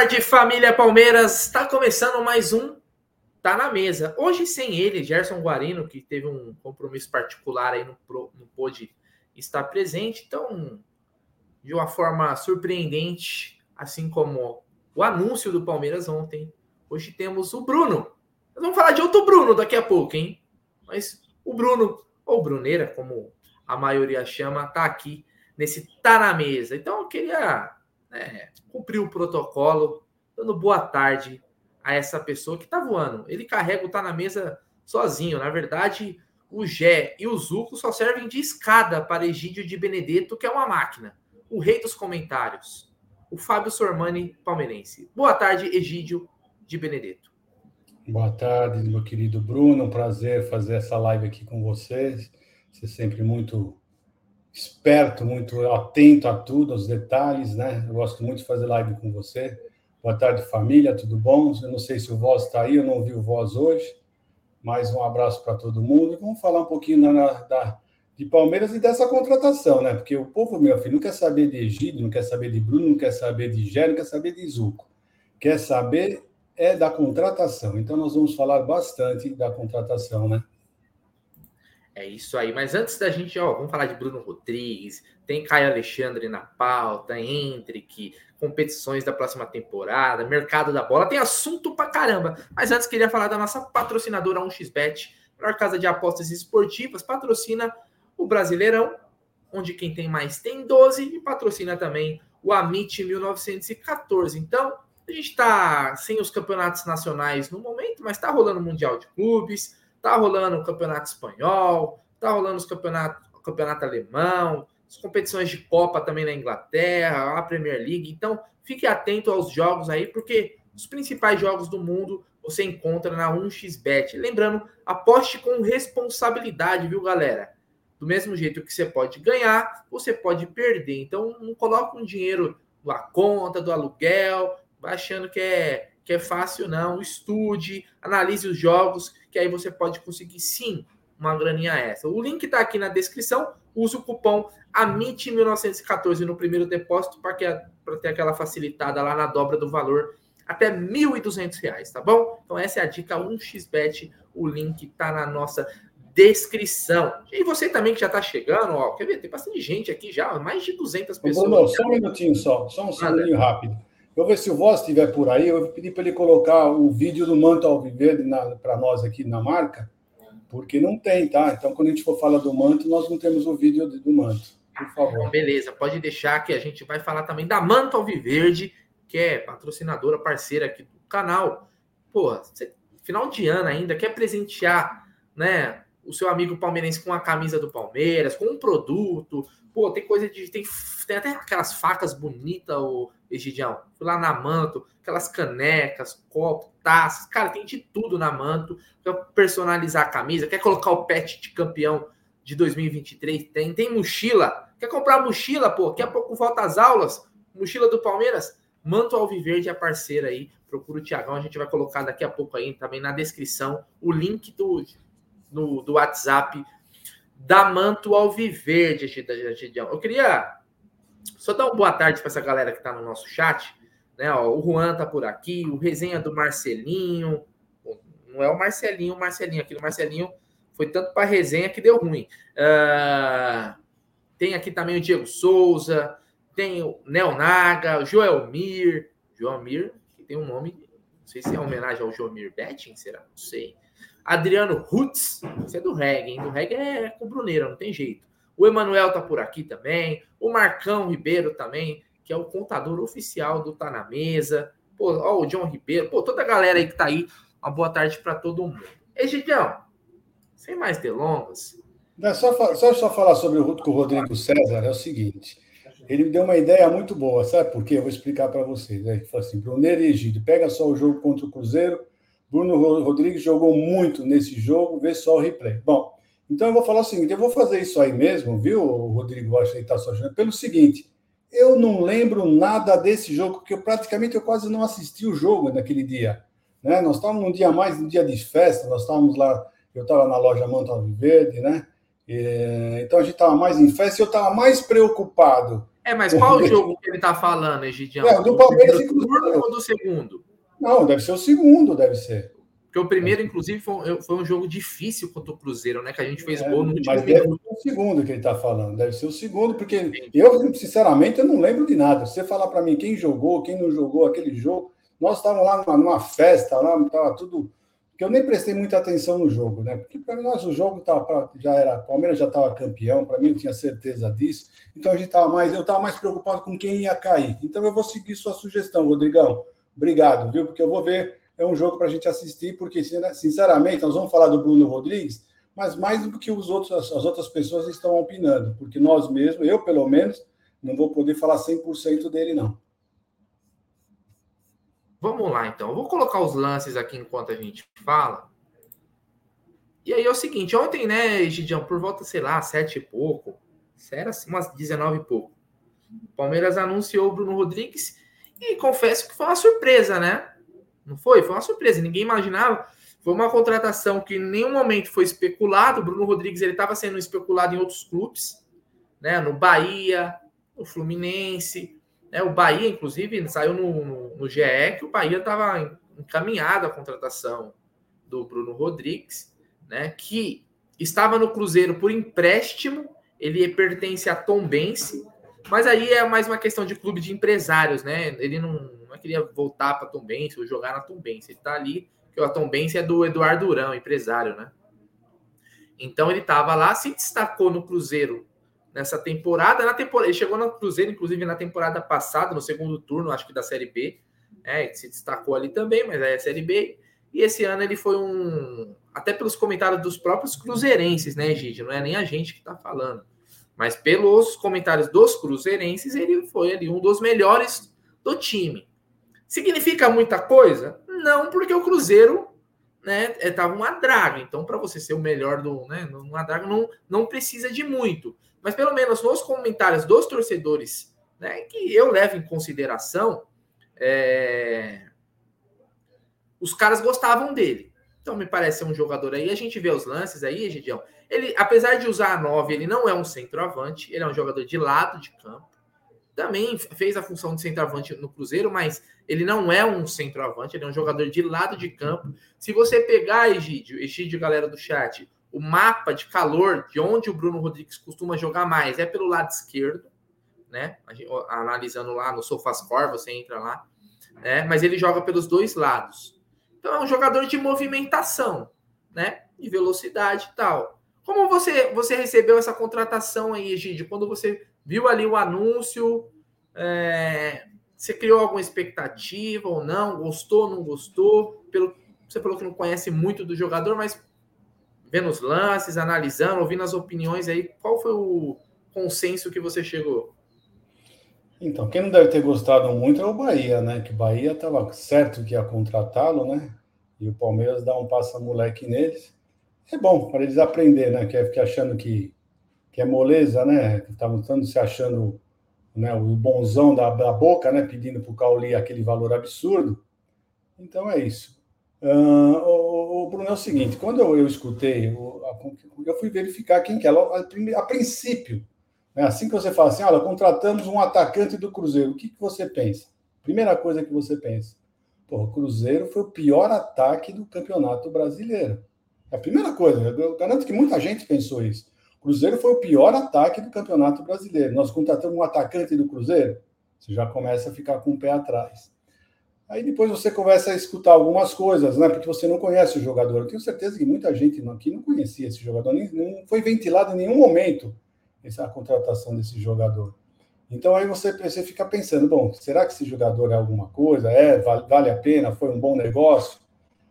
tarde, família Palmeiras. Está começando mais um Tá na Mesa. Hoje sem ele, Gerson Guarino, que teve um compromisso particular aí, não, pôde estar presente. Então, de uma forma surpreendente, assim como o anúncio do Palmeiras ontem, hoje temos o Bruno. Nós vamos falar de outro Bruno daqui a pouco, hein? Mas o Bruno, ou Bruneira, como a maioria chama, tá aqui nesse Tá na Mesa. Então, eu queria né, cumprir o protocolo, dando boa tarde a essa pessoa que tá voando. Ele carrega o Tá na Mesa sozinho. Na verdade, o Gé e o Zuco só servem de escada para Egídio de Benedetto, que é uma máquina. O rei dos comentários. O Fábio Sormani, palmeirense. Boa tarde, Egídio de Benedetto. Boa tarde, meu querido Bruno. Um prazer fazer essa live aqui com vocês. Você sempre muito esperto, muito atento a tudo, aos detalhes, né? Eu gosto muito de fazer live com você. Boa tarde, família, tudo bom? Eu não sei se o Voz está aí, eu não vi o Voz hoje, mas um abraço para todo mundo. Vamos falar um pouquinho da, da, de Palmeiras e dessa contratação, né? Porque o povo, meu filho, não quer saber de Egídio, não quer saber de Bruno, não quer saber de Gé, não quer saber de Zuco. Quer saber é da contratação. Então, nós vamos falar bastante da contratação, né? É isso aí. Mas antes da gente, ó, vamos falar de Bruno Rodrigues, tem Caio Alexandre na pauta, Hendrick, competições da próxima temporada, mercado da bola, tem assunto pra caramba. Mas antes queria falar da nossa patrocinadora 1xBet, maior casa de apostas esportivas, patrocina o Brasileirão, onde quem tem mais tem 12 e patrocina também o Amit 1914. Então, a gente está sem os campeonatos nacionais no momento, mas está rolando o Mundial de Clubes, Tá rolando o campeonato espanhol, tá rolando os campeonatos, o campeonato alemão, as competições de Copa também na Inglaterra, a Premier League. Então, fique atento aos jogos aí, porque os principais jogos do mundo você encontra na 1xBet. Lembrando, aposte com responsabilidade, viu, galera? Do mesmo jeito que você pode ganhar, você pode perder. Então, não coloque um dinheiro na conta do aluguel, achando que é que é fácil não. Estude, analise os jogos, que aí você pode conseguir sim uma graninha essa. O link está aqui na descrição. Use o cupom AMIT1914 no primeiro depósito para ter aquela facilitada lá na dobra do valor até R$ 1.200, tá bom? Então essa é a dica 1xBet, o link está na nossa descrição. E você também que já está chegando, ó, quer ver? Tem bastante gente aqui já, mais de 200 pessoas. Não, só um minutinho só, só um segundinho rápido. Eu vou ver se o Voz estiver por aí. Eu vou pedir para ele colocar o vídeo do Manto Alviverde para nós aqui na marca, porque não tem, tá? Então, quando a gente for falar do Manto, nós não temos o vídeo do Manto. Por favor. Beleza, pode deixar que a gente vai falar também da Manto Alviverde, que é patrocinadora, parceira aqui do canal. Pô, final de ano ainda, quer presentear, né? O seu amigo palmeirense com a camisa do Palmeiras, com um produto. Pô, tem coisa de. Tem, tem até aquelas facas bonitas, o Egidião. Lá na Manto, aquelas canecas, copo, taças. Cara, tem de tudo na Manto. Quer personalizar a camisa, quer colocar o pet de campeão de 2023? Tem. Tem mochila. Quer comprar mochila, pô? Daqui a pouco volta as aulas. Mochila do Palmeiras. Manto Alviverde é parceira aí. Procura o Tiagão. A gente vai colocar daqui a pouco aí também na descrição o link do, do, do WhatsApp da Manto Alviverde, Egidião. Eu queria só dar uma boa tarde para essa galera que está no nosso chat. Né? Ó, o Juan tá por aqui, o resenha do Marcelinho. Não é o Marcelinho, o Marcelinho. Aqui no Marcelinho foi tanto para resenha que deu ruim. Uh, tem aqui também o Diego Souza, tem o Neonaga, o Joelmir. Joelmir, que tem um nome, não sei se é homenagem ao Joelmir Betting, será? Não sei. Adriano Rutz, isso é do reggae, hein? Do reggae é com Bruneira, não tem jeito. O Emanuel tá por aqui também. O Marcão Ribeiro também, que é o contador oficial do Tá na Mesa. Pô, ó, o John Ribeiro. Pô, toda a galera aí que tá aí. Uma boa tarde para todo mundo. Ei, Gideão, sem mais delongas. Não, só, só, só falar sobre o, com o Rodrigo César é o seguinte. Ele me deu uma ideia muito boa, sabe por quê? Eu vou explicar para vocês. Ele falou assim: Bruneiro e Egídio, pega só o jogo contra o Cruzeiro. Bruno Rodrigues jogou muito nesse jogo, vê só o replay. Bom, então eu vou falar o seguinte: eu vou fazer isso aí mesmo, viu, Rodrigo? Acho que está só pelo seguinte. Eu não lembro nada desse jogo, porque eu, praticamente eu quase não assisti o jogo naquele dia. Né? Nós estávamos num dia mais, um dia de festa, nós estávamos lá, eu estava na loja Manta Verde, né? E, então a gente estava mais em festa e eu estava mais preocupado É, mas qual o jogo que ele está falando, Egidião? É, do Palmeiras e Cruzeiro ou do segundo? Não, deve ser o segundo, deve ser. Porque o primeiro, inclusive, foi, foi um jogo difícil contra o Cruzeiro, né? Que a gente fez é, gol no último Mas deve ser o segundo que ele está falando. Deve ser o segundo, porque eu, sinceramente, eu não lembro de nada. Você falar para mim quem jogou, quem não jogou aquele jogo, nós estávamos lá numa, numa festa, lá estava tudo. Que eu nem prestei muita atenção no jogo, né? Porque para nós o jogo tava, já era. Palmeiras já estava campeão, para mim eu tinha certeza disso. Então a gente estava mais. Eu estava mais preocupado com quem ia cair. Então eu vou seguir sua sugestão, Rodrigão. Obrigado, viu? Porque eu vou ver é um jogo para a gente assistir, porque, sinceramente, nós vamos falar do Bruno Rodrigues, mas mais do que os outros, as outras pessoas estão opinando, porque nós mesmos, eu pelo menos, não vou poder falar 100% dele, não. Vamos lá, então. Eu vou colocar os lances aqui enquanto a gente fala. E aí é o seguinte, ontem, né, Gidião, por volta, sei lá, sete e pouco, era assim, umas 19 e pouco, Palmeiras anunciou o Bruno Rodrigues e confesso que foi uma surpresa, né? Não foi? Foi uma surpresa, ninguém imaginava. Foi uma contratação que em nenhum momento foi especulado. O Bruno Rodrigues ele estava sendo especulado em outros clubes, né? No Bahia, no Fluminense, né? O Bahia, inclusive, saiu no, no, no GE que o Bahia estava encaminhado a contratação do Bruno Rodrigues, né? Que estava no Cruzeiro por empréstimo. Ele pertence a Tombense, mas aí é mais uma questão de clube de empresários, né? Ele não não queria voltar para Tom Benz ou jogar na Tom Benz. Ele está ali, porque o Tom Benz é do Eduardo Durão, empresário, né? Então ele estava lá, se destacou no Cruzeiro nessa temporada. Na temporada ele chegou no Cruzeiro, inclusive na temporada passada, no segundo turno, acho que da Série B. É, se destacou ali também, mas aí é a Série B. E esse ano ele foi um. Até pelos comentários dos próprios cruzeirenses, né, Gide? Não é nem a gente que está falando. Mas pelos comentários dos cruzeirenses, ele foi ali um dos melhores do time. Significa muita coisa? Não, porque o Cruzeiro né, estava é, uma draga. Então, para você ser o melhor do, né, uma draga, não, não precisa de muito. Mas pelo menos nos comentários dos torcedores, né, que eu levo em consideração, é... os caras gostavam dele. Então, me parece um jogador aí. A gente vê os lances aí, Egidião. Ele, apesar de usar a 9, ele não é um centroavante, ele é um jogador de lado de campo também fez a função de centroavante no Cruzeiro, mas ele não é um centroavante, ele é um jogador de lado de campo. Se você pegar, Egídio, Egídio, galera do chat, o mapa de calor de onde o Bruno Rodrigues costuma jogar mais é pelo lado esquerdo, né? Analisando lá no SofaScore, você entra lá, né? Mas ele joga pelos dois lados. Então é um jogador de movimentação, né? De velocidade e tal. Como você você recebeu essa contratação aí, Egídio? Quando você viu ali o anúncio, é, você criou alguma expectativa ou não? Gostou, não gostou? Pelo, você falou que não conhece muito do jogador, mas vendo os lances, analisando, ouvindo as opiniões aí, qual foi o consenso que você chegou? Então, quem não deve ter gostado muito é o Bahia, né? Que o Bahia estava certo que ia contratá-lo, né? E o Palmeiras dá um passa-moleque neles. É bom para eles aprender, né? Que é ficar achando que que é moleza, né? Que estavam tá se achando né, o bonzão da, da boca, né? Pedindo para o Cauli aquele valor absurdo. Então é isso. Uh, o, o, Bruno é o seguinte: quando eu, eu escutei, eu, eu, fui verificar quem que é. A, a princípio, né, assim que você fala assim, olha, contratamos um atacante do Cruzeiro, o que, que você pensa? Primeira coisa que você pensa: pô, o Cruzeiro foi o pior ataque do campeonato brasileiro. É a primeira coisa, eu garanto que muita gente pensou isso. Cruzeiro foi o pior ataque do Campeonato Brasileiro. Nós contratamos um atacante do Cruzeiro, você já começa a ficar com o pé atrás. Aí depois você começa a escutar algumas coisas, né? Porque você não conhece o jogador. Eu tenho certeza que muita gente aqui não conhecia esse jogador, nem, não foi ventilado em nenhum momento essa contratação desse jogador. Então aí você, você fica pensando, bom, será que esse jogador é alguma coisa? É, vale, vale a pena? Foi um bom negócio?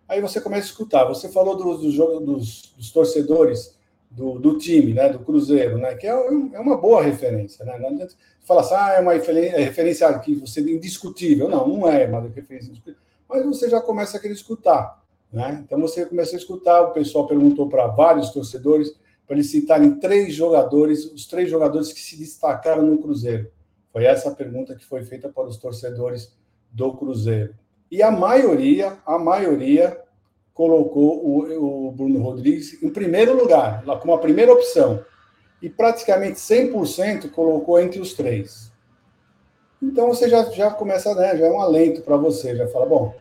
Aí você começa a escutar. Você falou dos, dos, dos, dos torcedores do, do, time, né, do Cruzeiro, né, que é, é uma boa referência. Né? Não adianta falar assim, ah, é uma referência aqui, você é indiscutível. Não, não é uma referência indiscutível. Mas você já começa a querer escutar. Né? Então você começa a escutar, o pessoal perguntou para vários torcedores para eles citarem três jogadores, os três jogadores que se destacaram no Cruzeiro. Foi essa a pergunta que foi feita para os torcedores do Cruzeiro. E a maioria, a maioria colocou o, o Bruno Rodrigues em primeiro lugar, como a primeira opção. E praticamente 100% colocou entre os três. Então você já, já começa, né? Já é um alento para você, já fala, bom,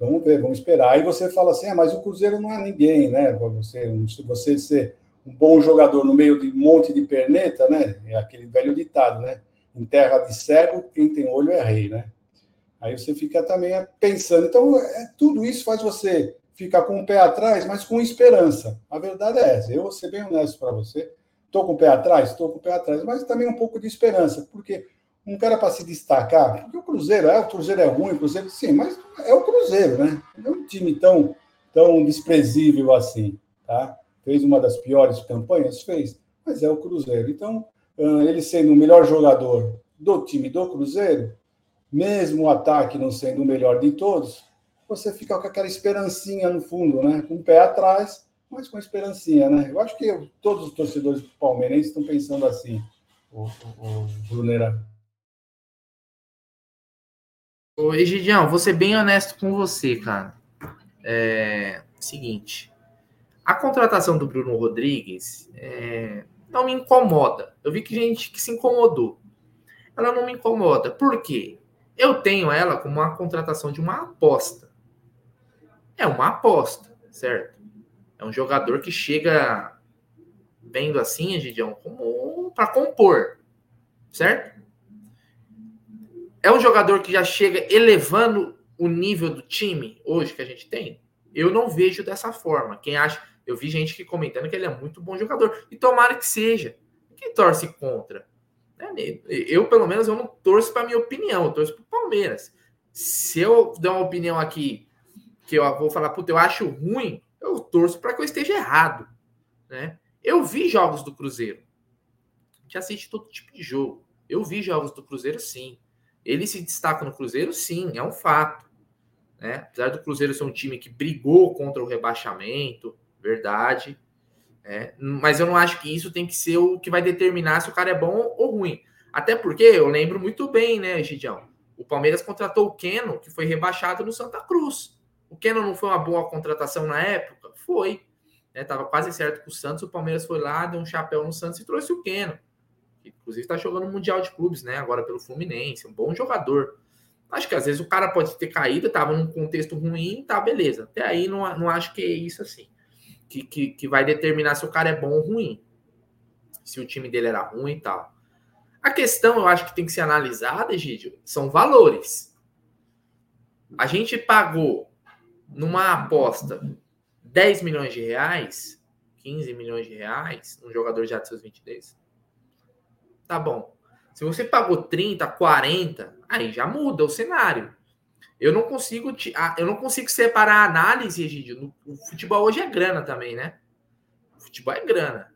vamos ver, vamos esperar. Aí você fala assim, ah, mas o Cruzeiro não é ninguém, né? Você, você ser um bom jogador no meio de um monte de perneta, né? É aquele velho ditado, né? Em terra de cego, quem tem olho é rei, né? Aí você fica também pensando. Então, é, tudo isso faz você ficar com o pé atrás, mas com esperança. A verdade é essa. Eu vou ser bem honesto para você. Estou com o pé atrás? Estou com o pé atrás, mas também um pouco de esperança, porque um cara para se destacar, porque o Cruzeiro, é, o Cruzeiro é ruim, o Cruzeiro sim, mas é o Cruzeiro, né? Não é um time tão, tão desprezível assim, tá? Fez uma das piores campanhas? Fez, mas é o Cruzeiro. Então, ele sendo o melhor jogador do time do Cruzeiro, mesmo o ataque não sendo o melhor de todos, você fica com aquela esperancinha no fundo, né? Com o pé atrás, mas com esperancinha, né? Eu acho que todos os torcedores palmeirenses estão pensando assim, o, o, o Brunera. Ô, Egidião, vou ser bem honesto com você, cara. É seguinte, a contratação do Bruno Rodrigues é, não me incomoda. Eu vi que gente que se incomodou. Ela não me incomoda. Por quê? Eu tenho ela como uma contratação de uma aposta. É uma aposta, certo? É um jogador que chega vendo assim, Egidião, como para compor, certo? É um jogador que já chega elevando o nível do time hoje que a gente tem? Eu não vejo dessa forma. Quem acha. Eu vi gente que comentando que ele é muito bom jogador. E tomara que seja. Quem torce contra? Né, eu, pelo menos, eu não torço para minha opinião, eu torço para o Palmeiras. Se eu der uma opinião aqui que eu vou falar, puta, eu acho ruim, eu torço para que eu esteja errado. Né? Eu vi jogos do Cruzeiro. A gente assiste todo tipo de jogo. Eu vi jogos do Cruzeiro, sim. Ele se destaca no Cruzeiro, sim, é um fato. Né? Apesar do Cruzeiro ser um time que brigou contra o rebaixamento, verdade. É, mas eu não acho que isso tem que ser o que vai determinar se o cara é bom ruim. Até porque eu lembro muito bem, né, Gidião? O Palmeiras contratou o Keno, que foi rebaixado no Santa Cruz. O Keno não foi uma boa contratação na época? Foi. Né, tava quase certo com o Santos. O Palmeiras foi lá, deu um chapéu no Santos e trouxe o Keno inclusive está jogando Mundial de Clubes, né? Agora pelo Fluminense, um bom jogador. Acho que às vezes o cara pode ter caído, estava num contexto ruim, tá, beleza. Até aí não, não acho que é isso assim. Que, que, que vai determinar se o cara é bom ou ruim. Se o time dele era ruim e tal. A questão, eu acho que tem que ser analisada, Egídio, são valores. A gente pagou numa aposta 10 milhões de reais, 15 milhões de reais, um jogador já de seus 23 Tá bom. Se você pagou 30, 40, aí já muda o cenário. Eu não consigo te, eu não consigo separar a análise, Egidio. O futebol hoje é grana também, né? O futebol é grana.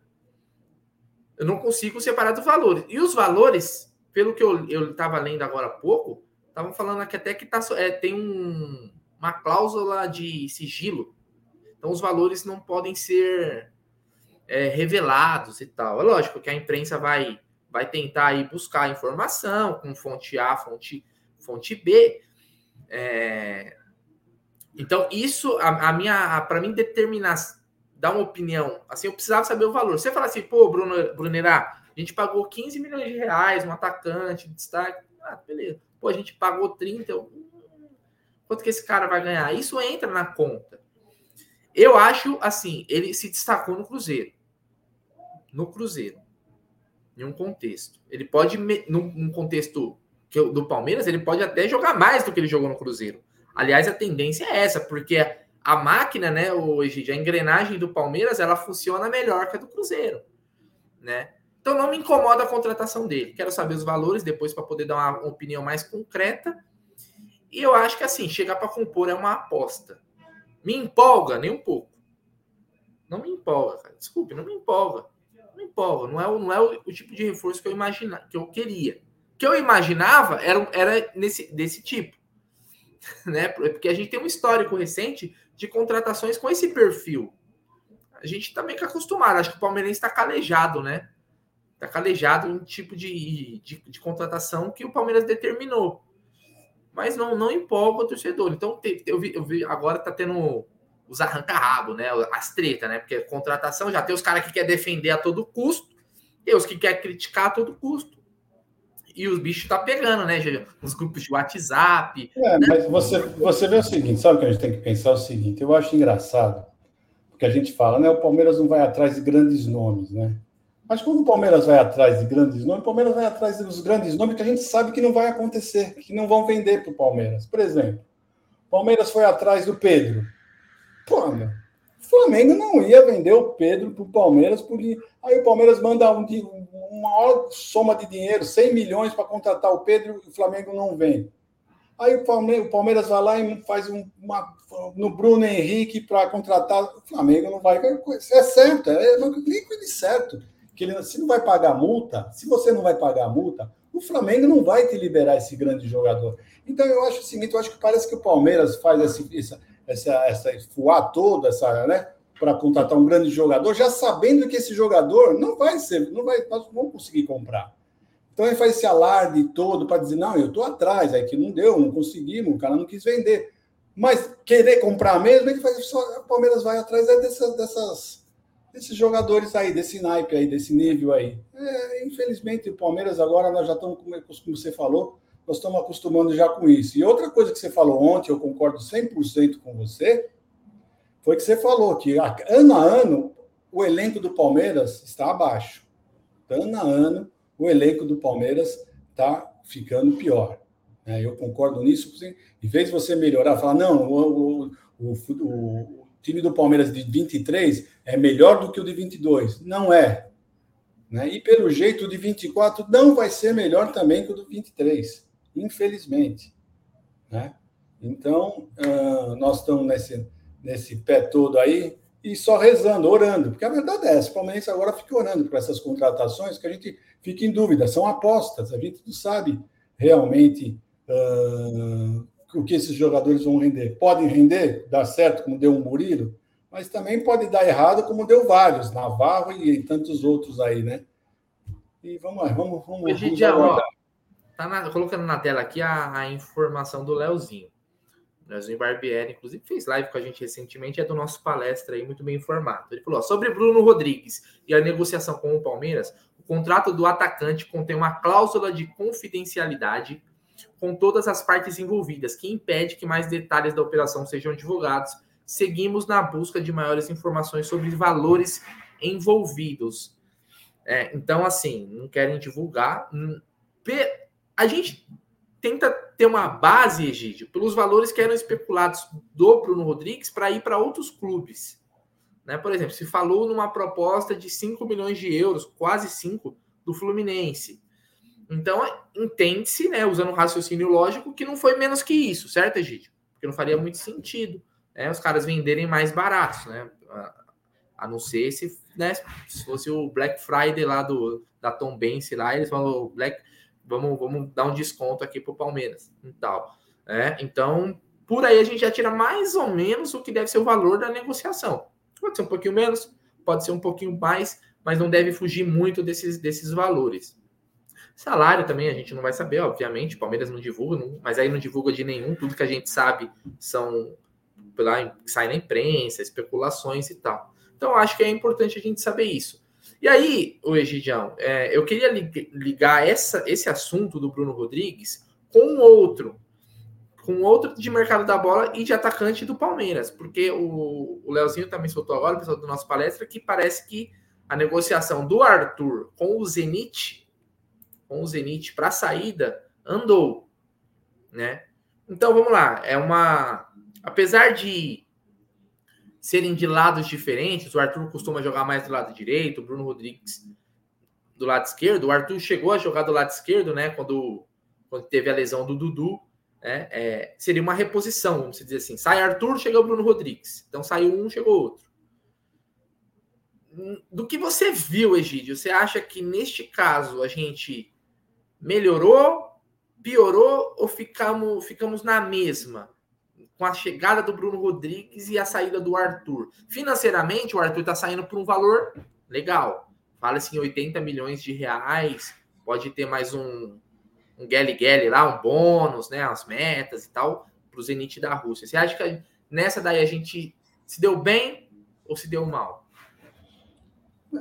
Eu não consigo separar dos valores. E os valores, pelo que eu estava lendo agora há pouco, estavam falando aqui até que tá, é, tem um, uma cláusula de sigilo. Então os valores não podem ser é, revelados e tal. É lógico que a imprensa vai vai tentar aí buscar informação com fonte A, fonte, fonte B. É... Então, isso, a, a minha, para mim determinar, dar uma opinião, assim, eu precisava saber o valor. Você fala assim, pô, Bruno, Brunerá, a gente pagou 15 milhões de reais, um atacante, destaque. Ah, beleza. Pô, a gente pagou 30. Eu... Quanto que esse cara vai ganhar? Isso entra na conta. Eu acho, assim, ele se destacou no Cruzeiro. No Cruzeiro em um contexto. Ele pode, num contexto do Palmeiras, ele pode até jogar mais do que ele jogou no Cruzeiro. Aliás, a tendência é essa, porque a máquina, né, hoje, a engrenagem do Palmeiras, ela funciona melhor que a do Cruzeiro, né? Então não me incomoda a contratação dele. Quero saber os valores depois para poder dar uma opinião mais concreta. E eu acho que assim, chegar para compor é uma aposta. Me empolga nem um pouco. Não me empolga, cara. Desculpe, não me empolga me empolga. Não é, não é o, o, tipo de reforço que eu imaginava, que eu queria. O que eu imaginava era, era nesse, desse tipo. Né? Porque a gente tem um histórico recente de contratações com esse perfil. A gente também tá acostumado. Acho que o Palmeirense está calejado, né? Está calejado em tipo de, de, de, contratação que o Palmeiras determinou. Mas não, não empolga o torcedor. Então, eu vi, eu vi agora está tendo os arranca-rabo, né? As tretas, né? Porque contratação já tem os caras que quer defender a todo custo e os que quer criticar a todo custo. E os bichos tá pegando, né, Os grupos de WhatsApp. É, né? mas você, você vê o seguinte, sabe o que a gente tem que pensar? É o seguinte, eu acho engraçado, porque a gente fala, né? O Palmeiras não vai atrás de grandes nomes, né? Mas quando o Palmeiras vai atrás de grandes nomes, o Palmeiras vai atrás dos grandes nomes que a gente sabe que não vai acontecer, que não vão vender para o Palmeiras. Por exemplo, o Palmeiras foi atrás do Pedro. Pô, meu, o Flamengo não ia vender o Pedro para o Palmeiras, porque aí o Palmeiras manda um, maior soma de dinheiro, 100 milhões para contratar o Pedro e o Flamengo não vem. Aí o Palmeiras, vai lá e faz um, uma no Bruno Henrique para contratar. O Flamengo não vai. É certo, é líquido e certo que ele, se não vai pagar multa, se você não vai pagar multa, o Flamengo não vai te liberar esse grande jogador. Então eu acho o seguinte, eu acho que parece que o Palmeiras faz esse, essa, essa, essa fuar toda, essa, né, para contratar um grande jogador, já sabendo que esse jogador não vai ser, não vai, nós não vamos conseguir comprar. Então ele faz esse alarde todo para dizer, não, eu estou atrás, aí que não deu, não conseguimos, o cara não quis vender. Mas querer comprar mesmo, ele faz só, o Palmeiras vai atrás é dessas, dessas desses jogadores aí, desse naipe aí, desse nível aí. É, infelizmente, o Palmeiras agora nós já estamos, como você falou, nós estamos acostumando já com isso. E outra coisa que você falou ontem, eu concordo 100% com você, foi que você falou que ano a ano o elenco do Palmeiras está abaixo. Ano a ano o elenco do Palmeiras está ficando pior. É, eu concordo nisso. Em vez de você melhorar, falar, não, o, o, o, o time do Palmeiras de 23 é melhor do que o de 22. Não é. Né? E pelo jeito, o de 24 não vai ser melhor também que o do 23, infelizmente. Né? Então, uh, nós estamos nesse, nesse pé todo aí e só rezando, orando, porque a verdade é essa: o Palmeiras agora fica orando por essas contratações que a gente fica em dúvida, são apostas, a gente não sabe realmente uh, o que esses jogadores vão render. Podem render, dar certo, como deu um Murilo, mas também pode dar errado, como deu vários, Navarro e, tantos outros aí, né? E vamos lá, vamos, vamos, vamos ó, tá na, colocando na tela aqui a, a informação do Leozinho. Leozinho Barbieri, inclusive, fez live com a gente recentemente, é do nosso palestra aí, muito bem informado. Ele falou: ó, sobre Bruno Rodrigues e a negociação com o Palmeiras, o contrato do atacante contém uma cláusula de confidencialidade com todas as partes envolvidas, que impede que mais detalhes da operação sejam divulgados. Seguimos na busca de maiores informações sobre valores envolvidos. É, então, assim, não querem divulgar. A gente tenta ter uma base, Egídio, pelos valores que eram especulados do Bruno Rodrigues para ir para outros clubes. Né? Por exemplo, se falou numa proposta de 5 milhões de euros, quase 5, do Fluminense. Então, entende-se, né, usando um raciocínio lógico, que não foi menos que isso, certo, Egídio? Porque não faria muito sentido né, os caras venderem mais baratos, né? A não ser se, né, se fosse o Black Friday lá do, da Tom Benz lá, eles falam, Black, vamos, vamos dar um desconto aqui para o Palmeiras e tal. Né? Então, por aí a gente já tira mais ou menos o que deve ser o valor da negociação. Pode ser um pouquinho menos, pode ser um pouquinho mais, mas não deve fugir muito desses, desses valores. Salário também a gente não vai saber, obviamente. Palmeiras não divulga, não, mas aí não divulga de nenhum. Tudo que a gente sabe são lá, sai na imprensa, especulações e tal. Então acho que é importante a gente saber isso. E aí, o Egidião, é, eu queria ligar essa, esse assunto do Bruno Rodrigues com outro, com outro de mercado da bola e de atacante do Palmeiras, porque o, o Leozinho também soltou agora, o pessoal do nosso palestra, que parece que a negociação do Arthur com o Zenit com o Zenit para saída andou, né? Então vamos lá, é uma apesar de serem de lados diferentes, o Arthur costuma jogar mais do lado direito, o Bruno Rodrigues do lado esquerdo. O Arthur chegou a jogar do lado esquerdo, né? Quando, quando teve a lesão do Dudu, né? É, seria uma reposição, vamos dizer assim. Sai Arthur, chega o Bruno Rodrigues. Então saiu um, chegou outro. Do que você viu, Egídio, você acha que neste caso a gente melhorou, piorou ou ficamos, ficamos na mesma? Com a chegada do Bruno Rodrigues e a saída do Arthur. Financeiramente, o Arthur está saindo por um valor legal. Fala-se em 80 milhões de reais. Pode ter mais um, um Gelly lá, um bônus, né? As metas e tal, para o Zenit da Rússia. Você acha que nessa daí a gente se deu bem ou se deu mal?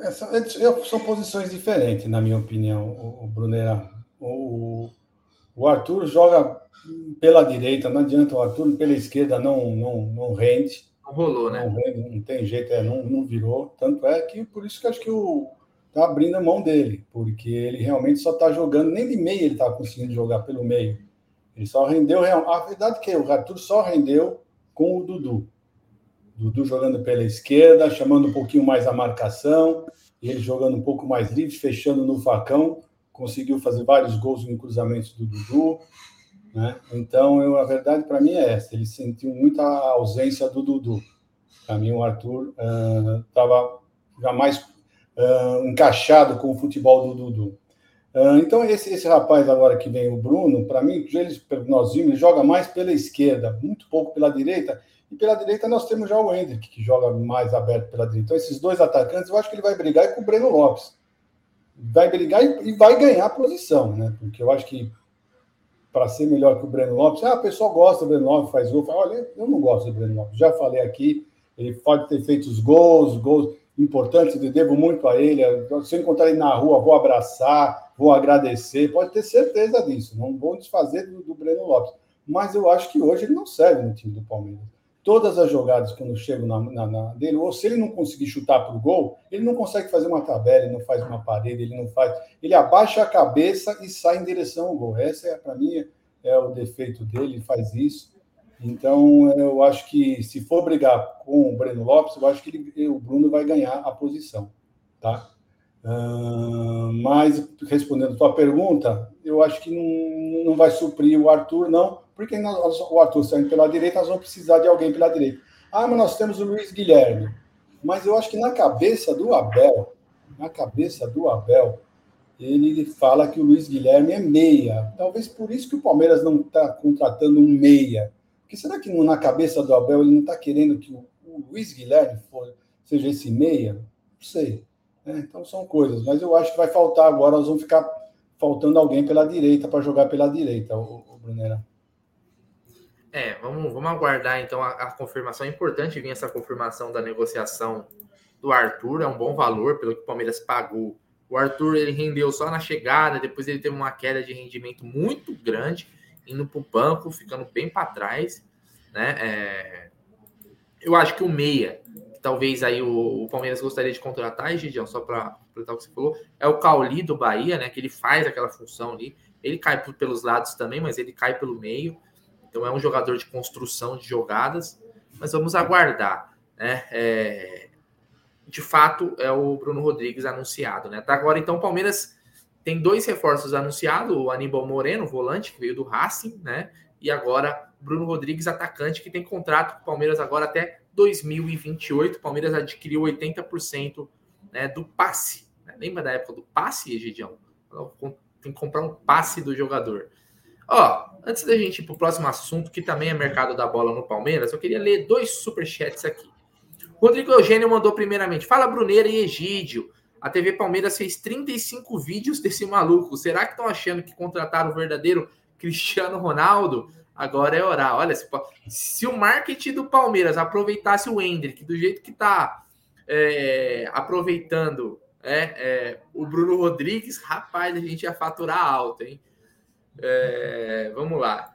É, são posições diferentes, na minha opinião, o Brunera O, o Arthur joga pela direita, não adianta, o Arthur pela esquerda não, não, não rende. Não rolou, né? Não, rende, não tem jeito, é, não, não virou. Tanto é que por isso que acho que o tá abrindo a mão dele, porque ele realmente só está jogando, nem de meio ele está conseguindo jogar pelo meio. Ele só rendeu. A verdade é que o Arthur só rendeu com o Dudu. Dudu jogando pela esquerda, chamando um pouquinho mais a marcação, ele jogando um pouco mais livre, fechando no facão, conseguiu fazer vários gols em cruzamentos do Dudu. Né? Então, eu, a verdade para mim é essa: ele sentiu muita ausência do Dudu. Para mim, o Arthur estava uh, já mais uh, encaixado com o futebol do Dudu. Então, esse, esse rapaz agora que vem, o Bruno, para mim, ele, vimos, ele joga mais pela esquerda, muito pouco pela direita. E pela direita nós temos já o Hendrick, que joga mais aberto pela direita. Então, esses dois atacantes, eu acho que ele vai brigar com o Breno Lopes. Vai brigar e, e vai ganhar posição, né? Porque eu acho que para ser melhor que o Breno Lopes, ah, a pessoa gosta do Breno Lopes, faz gol. Olha, eu não gosto do Breno Lopes. Já falei aqui, ele pode ter feito os gols, gols importantes, eu devo muito a ele. Se eu encontrar ele na rua, vou abraçar, vou agradecer, pode ter certeza disso. Não vou desfazer do, do Breno Lopes. Mas eu acho que hoje ele não serve no time do Palmeiras todas as jogadas quando chegam na, na, na, dele, ou se ele não conseguir chutar para o gol, ele não consegue fazer uma tabela, ele não faz uma parede, ele não faz. Ele abaixa a cabeça e sai em direção ao gol. Essa é para mim é o defeito dele, ele faz isso. Então eu acho que se for brigar com o Breno Lopes, eu acho que ele, o Bruno vai ganhar a posição, tá? Uh, mas respondendo a tua pergunta, eu acho que não, não vai suprir o Arthur, não, porque nós, o Arthur saindo pela direita, nós vamos precisar de alguém pela direita. Ah, mas nós temos o Luiz Guilherme. Mas eu acho que na cabeça do Abel, na cabeça do Abel, ele fala que o Luiz Guilherme é meia. Talvez por isso que o Palmeiras não está contratando um meia. Porque será que na cabeça do Abel ele não está querendo que o, Luiz Guilherme for, seja esse meia? Não sei. É, então são coisas. Mas eu acho que vai faltar agora, nós vamos ficar faltando alguém pela direita para jogar pela direita, o, o Brunera. É, vamos, vamos aguardar então a, a, confirmação. É importante vir essa confirmação da negociação do Arthur, é um bom valor pelo que o Palmeiras pagou. O Arthur ele rendeu só na chegada, depois ele teve uma queda de rendimento muito grande, indo para o banco, ficando bem para trás. Né? É... Eu acho que o Meia, que talvez aí o, o, Palmeiras gostaria de contratar, Gidião, só para completar o que você falou, é o Cauli do Bahia, né? Que ele faz aquela função ali. Ele cai pelos lados também, mas ele cai pelo meio. Então é um jogador de construção de jogadas, mas vamos aguardar. Né? É, de fato, é o Bruno Rodrigues anunciado. Né? Até agora, então, o Palmeiras tem dois reforços anunciados: o Aníbal Moreno, volante, que veio do Racing, né? e agora Bruno Rodrigues, atacante, que tem contrato com o Palmeiras agora até 2028. O Palmeiras adquiriu 80% né, do passe. Né? Lembra da época do passe, Egidião? Tem que comprar um passe do jogador. Ó, antes da gente ir para o próximo assunto, que também é mercado da bola no Palmeiras, eu queria ler dois superchats aqui. Rodrigo Eugênio mandou primeiramente: Fala Bruneira e Egídio. A TV Palmeiras fez 35 vídeos desse maluco. Será que estão achando que contrataram o verdadeiro Cristiano Ronaldo? Agora é orar. Olha, se, se o marketing do Palmeiras aproveitasse o Hendrick do jeito que está é, aproveitando é, é, o Bruno Rodrigues, rapaz, a gente ia faturar alto, hein? É, vamos lá.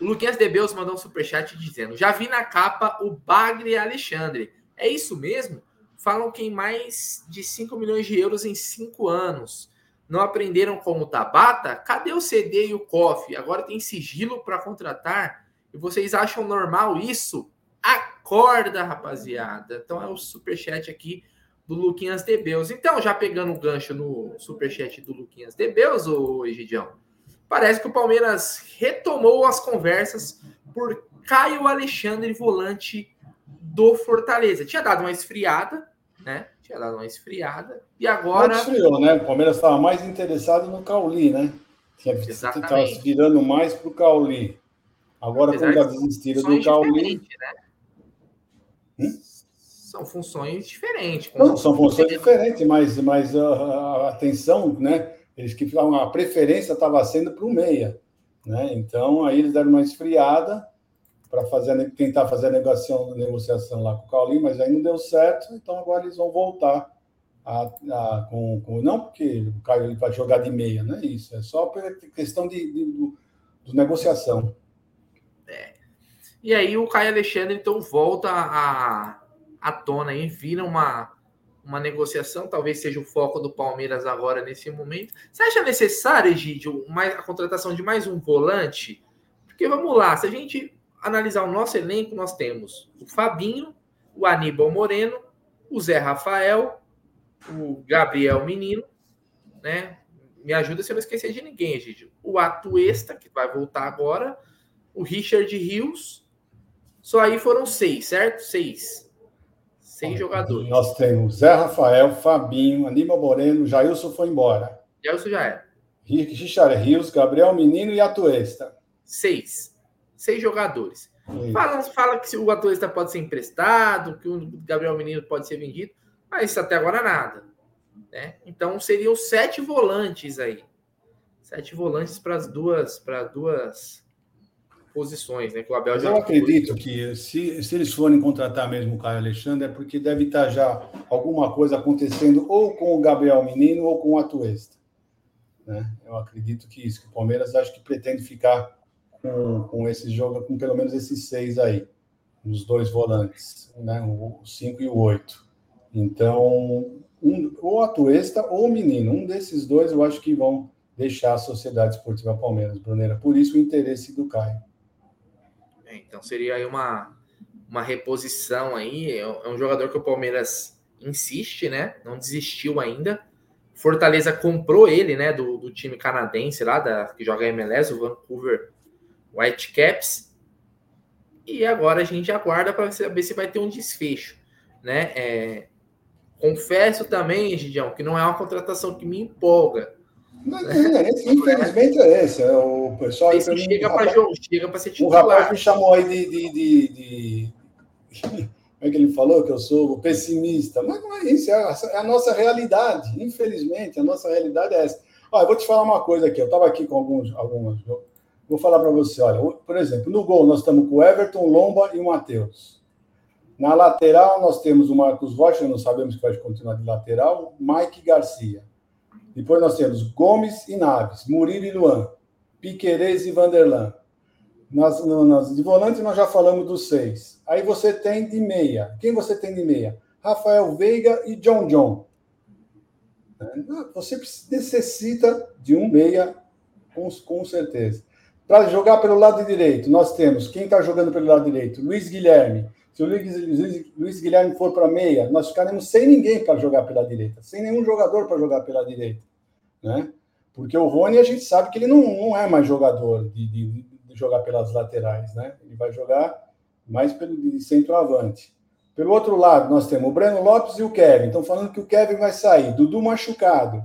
O Luquinhas Debeus mandou um superchat dizendo: Já vi na capa o Bagre Alexandre. É isso mesmo? Falam que em mais de 5 milhões de euros em 5 anos. Não aprenderam como Tabata? Cadê o CD e o COF? Agora tem sigilo para contratar? E vocês acham normal isso? Acorda, rapaziada. Então é o superchat aqui do Luquinhas Debeus. Então, já pegando o gancho no superchat do Luquinhas Debeus, ô Egidião, parece que o Palmeiras retomou as conversas por Caio Alexandre, volante do Fortaleza. Tinha dado uma esfriada, né? Tinha dado uma esfriada. E agora. Não esfriou, né? O Palmeiras estava mais interessado no Cauli, né? Tinha estava se virando mais para o Cauli. Agora, Apesar com a desistida do Cauli. Né? Hum? São funções diferentes. Não, são funções diferentes, mas, mas a, a atenção, né? Eles que a preferência estava sendo para o meia, né? Então aí eles deram uma esfriada para fazer tentar fazer a negociação, negociação lá com o Caulinho, mas aí não deu certo, então agora eles vão voltar a, a, com, com, não porque o Caio vai jogar de meia, não é isso, é só questão de, de, de, de negociação. É. E aí o Caio Alexandre então volta a, à tona vira uma, uma negociação, talvez seja o foco do Palmeiras agora nesse momento. Você acha necessário, Egidio, mais, a contratação de mais um volante? Porque vamos lá, se a gente analisar o nosso elenco, nós temos o Fabinho, o Aníbal Moreno, o Zé Rafael, o Gabriel Menino, né? Me ajuda se eu não esquecer de ninguém, gente. O Atuesta, que vai voltar agora, o Richard Rios. Só aí foram seis, certo? Seis. Seis jogadores. Nós temos Zé Rafael, Fabinho, Aníbal Moreno, Jailson foi embora. Jailson já era. Richard Rios, Gabriel Menino e Atuesta. Seis. Seis jogadores. Fala, fala que o Atuesta pode ser emprestado, que o Gabriel Menino pode ser vendido. Mas até agora nada. Né? Então seriam sete volantes aí. Sete volantes para as duas, para duas posições, né? Que o Abel já. Eu acredito que se, se eles forem contratar mesmo o Caio Alexandre, é porque deve estar já alguma coisa acontecendo ou com o Gabriel Menino ou com o Atuesta. Né? Eu acredito que isso, que o Palmeiras acho que pretende ficar com, com esse jogo, com pelo menos esses seis aí, os dois volantes, né? o cinco e o oito. Então, um, ou a Tuesta ou o Menino, um desses dois eu acho que vão deixar a Sociedade Esportiva Palmeiras, Bruneira. Por isso o interesse do Caio. Então seria aí uma, uma reposição aí. É, é um jogador que o Palmeiras insiste, né? Não desistiu ainda. Fortaleza comprou ele, né? Do, do time canadense lá, da, que joga MLS, o Vancouver Whitecaps. E agora a gente aguarda para saber se vai ter um desfecho, né? É, Confesso também, Gidião, que não é uma contratação que me empolga. É, infelizmente é esse. É o pessoal aí chega para chega para ser titular. O rapaz me chamou aí de, de, de, de, Como é que ele falou? Que eu sou pessimista. Mas não é isso, é a, é a nossa realidade. Infelizmente, a nossa realidade é essa. Olha, eu vou te falar uma coisa aqui. Eu estava aqui com alguns. alguns vou falar para você. Olha, por exemplo, no gol nós estamos com o Everton, Lomba e o Matheus. Na lateral, nós temos o Marcos Rocha, não sabemos que vai continuar de lateral, Mike Garcia. Depois nós temos Gomes e Naves, Murilo e Luan, Piquerez e Vanderlan. Nas, de volante, nós já falamos dos seis. Aí você tem de meia. Quem você tem de meia? Rafael Veiga e John John. Você necessita de um meia, com, com certeza. Para jogar pelo lado direito, nós temos quem está jogando pelo lado direito? Luiz Guilherme, se o Luiz, Guilherme for para meia, nós ficaremos sem ninguém para jogar pela direita, sem nenhum jogador para jogar pela direita. Né? Porque o Rony, a gente sabe que ele não, não é mais jogador de, de, de jogar pelas laterais. Né? Ele vai jogar mais pelo de centroavante. Pelo outro lado, nós temos o Breno Lopes e o Kevin. Estão falando que o Kevin vai sair, Dudu machucado.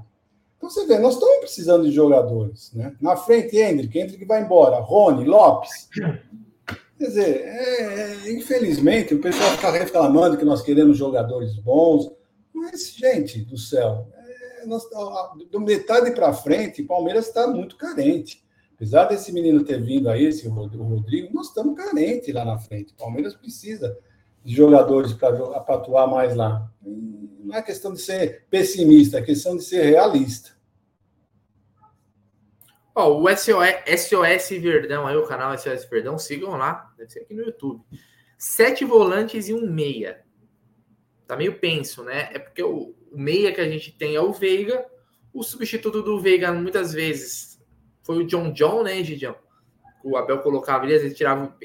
Então você vê, nós estamos precisando de jogadores. Né? Na frente, Hendrick, Hendrick vai embora. Rony, Lopes. Quer dizer, é, é, infelizmente, o pessoal fica reclamando que nós queremos jogadores bons, mas, gente do céu, é, nós, do metade para frente, o Palmeiras está muito carente. Apesar desse menino ter vindo aí, esse Rodrigo, nós estamos carentes lá na frente. O Palmeiras precisa de jogadores para atuar mais lá. Não é questão de ser pessimista, é questão de ser realista. Ó, o SOS, SOS Verdão, aí o canal SOS Verdão, sigam lá, deve ser aqui no YouTube. Sete volantes e um meia. Tá meio penso, né? É porque o, o meia que a gente tem é o Veiga, o substituto do Veiga muitas vezes foi o John John, né, Gidião? O Abel colocava ali, às vezes tirava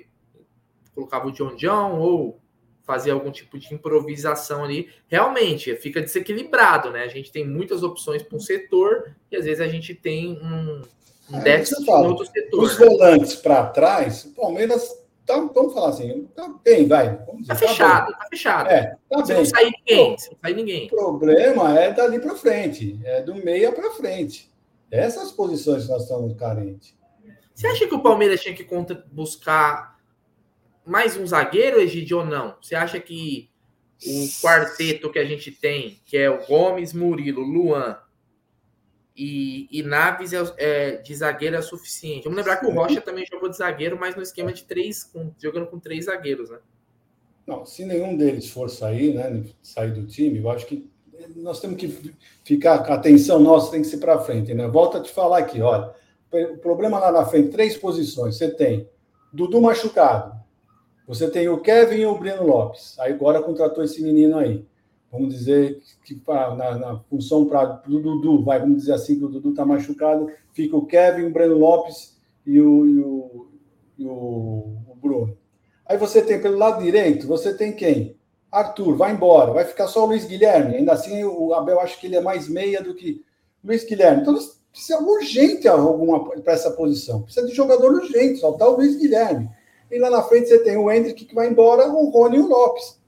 colocava o John John ou fazia algum tipo de improvisação ali. Realmente, fica desequilibrado, né? A gente tem muitas opções para um setor e às vezes a gente tem um, um déficit em outro setor. Os volantes para trás, o Palmeiras tá, vamos falar assim, tá bem, vai. Dizer, tá fechado, tá, tá fechado. É, tá se bem. não sair ninguém, não sair ninguém. O problema é dali para frente, é do meia para frente. Essas posições que nós estamos carentes. Você acha que o Palmeiras tinha que buscar mais um zagueiro, Egidio, ou não? Você acha que o quarteto que a gente tem, que é o Gomes, Murilo, Luan, e, e Naves é, é, de zagueiro é suficiente. Vamos lembrar que o Rocha também jogou de zagueiro, mas no esquema de três, com, jogando com três zagueiros, né? Não, se nenhum deles for sair, né, sair do time, eu acho que nós temos que ficar, a atenção nossa tem que ser para frente, né? Volta a te falar aqui, olha, o problema lá na frente, três posições, você tem Dudu machucado, você tem o Kevin e o Breno Lopes, aí agora contratou esse menino aí, vamos dizer que na, na função para o Dudu, vai, vamos dizer assim que o Dudu está machucado, fica o Kevin, o Breno Lopes e o, e o, e o, o Bruno. Aí você tem pelo lado direito, você tem quem? Arthur, vai embora, vai ficar só o Luiz Guilherme. Ainda assim, o Abel acho que ele é mais meia do que Luiz Guilherme. Então, precisa urgente alguma para essa posição. Precisa de jogador urgente, só tá o Luiz Guilherme. E lá na frente você tem o Hendrick que vai embora, o Rony e o Lopes.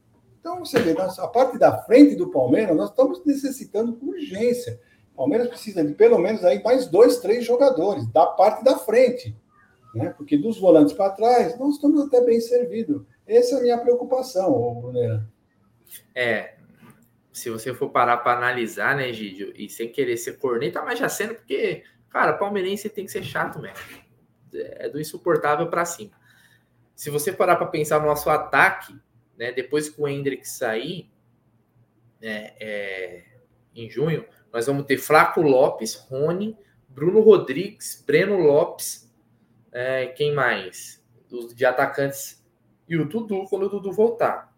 Então, você vê, a parte da frente do Palmeiras, nós estamos necessitando com urgência. O Palmeiras precisa de pelo menos aí mais dois, três jogadores da parte da frente. Né? Porque dos volantes para trás, nós estamos até bem servidos. Essa é a minha preocupação, Bruneira. É, se você for parar para analisar, né, Gídio, e sem querer ser corneta, mas já sendo, porque, cara, palmeirense tem que ser chato mesmo. É do insuportável para cima. Se você parar para pensar no nosso ataque, né, depois que o Hendrick sair, né, é, em junho, nós vamos ter Flaco Lopes, Rony, Bruno Rodrigues, Breno Lopes, é, quem mais? Os de atacantes e o Dudu quando o Dudu voltar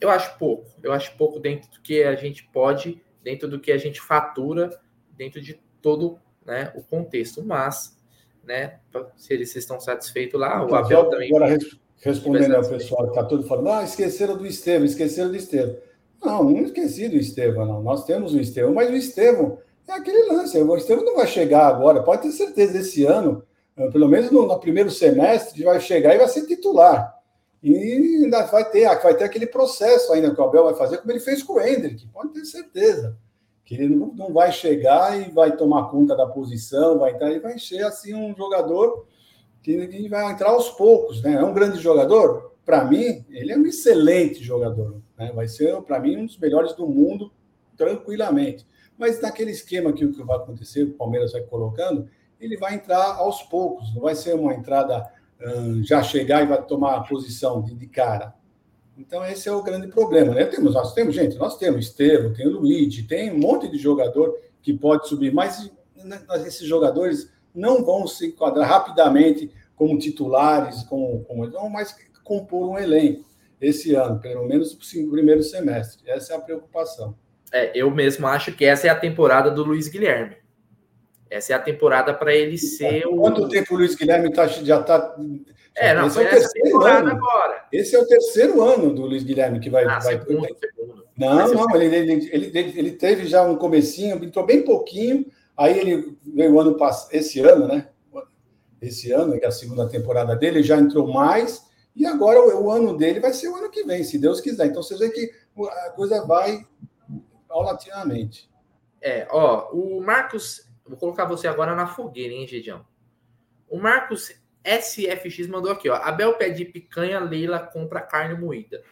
eu acho pouco. Eu acho pouco dentro do que a gente pode, dentro do que a gente fatura, dentro de todo né, o contexto. Mas, né, se eles estão satisfeitos lá, o Abel também. Agora, respondendo ao pessoal que está todo falando, ah, esqueceram do Estevam, esqueceram do Estevam. Não, não esqueci do Estevam, não. Nós temos o Estevam, mas o Estevam é aquele lance. O Estevam não vai chegar agora, pode ter certeza, esse ano, pelo menos no, no primeiro semestre, vai chegar e vai ser titular. E ainda vai ter, vai ter aquele processo ainda que o Abel vai fazer, como ele fez com o Hendrick, pode ter certeza. Que ele não, não vai chegar e vai tomar conta da posição, vai entrar, ele vai ser assim um jogador que, vai entrar aos poucos, né? É um grande jogador? Para mim, ele é um excelente jogador. Né? Vai ser, para mim, um dos melhores do mundo, tranquilamente. Mas naquele esquema que o que vai acontecer, o Palmeiras vai colocando, ele vai entrar aos poucos, não vai ser uma entrada já chegar e vai tomar a posição de, de, cara. Então, esse é o grande problema. Né? Temos, nós temos, gente, nós temos Estevam, tem o Luigi, tem um monte de jogador que pode subir, mas né, esses jogadores não vão se enquadrar rapidamente como titulares, como, como não, mas compor um elenco esse ano, pelo menos no primeiro semestre. Essa é a preocupação. É, eu mesmo acho que essa é a temporada do Luiz Guilherme. Essa é a temporada para ele ser o. Quanto tempo o Luiz Guilherme tá, já está. É, não, esse é o terceiro ano. agora. Esse é o terceiro ano do Luiz Guilherme que vai. Ah, vai... Segundo, segundo. Não, não, ele, ele, ele, ele, teve já um comecinho, entrou bem pouquinho, aí ele veio ano esse ano, né? Esse ano, que é a segunda temporada dele, já entrou mais, e agora o, o ano dele vai ser o ano que vem, se Deus quiser. Então você vê que a coisa vai paulatinamente. É, ó, o Marcos Vou colocar você agora na fogueira, hein, Gidião? O Marcos SFX mandou aqui, ó. Abel pede picanha, Leila compra carne moída.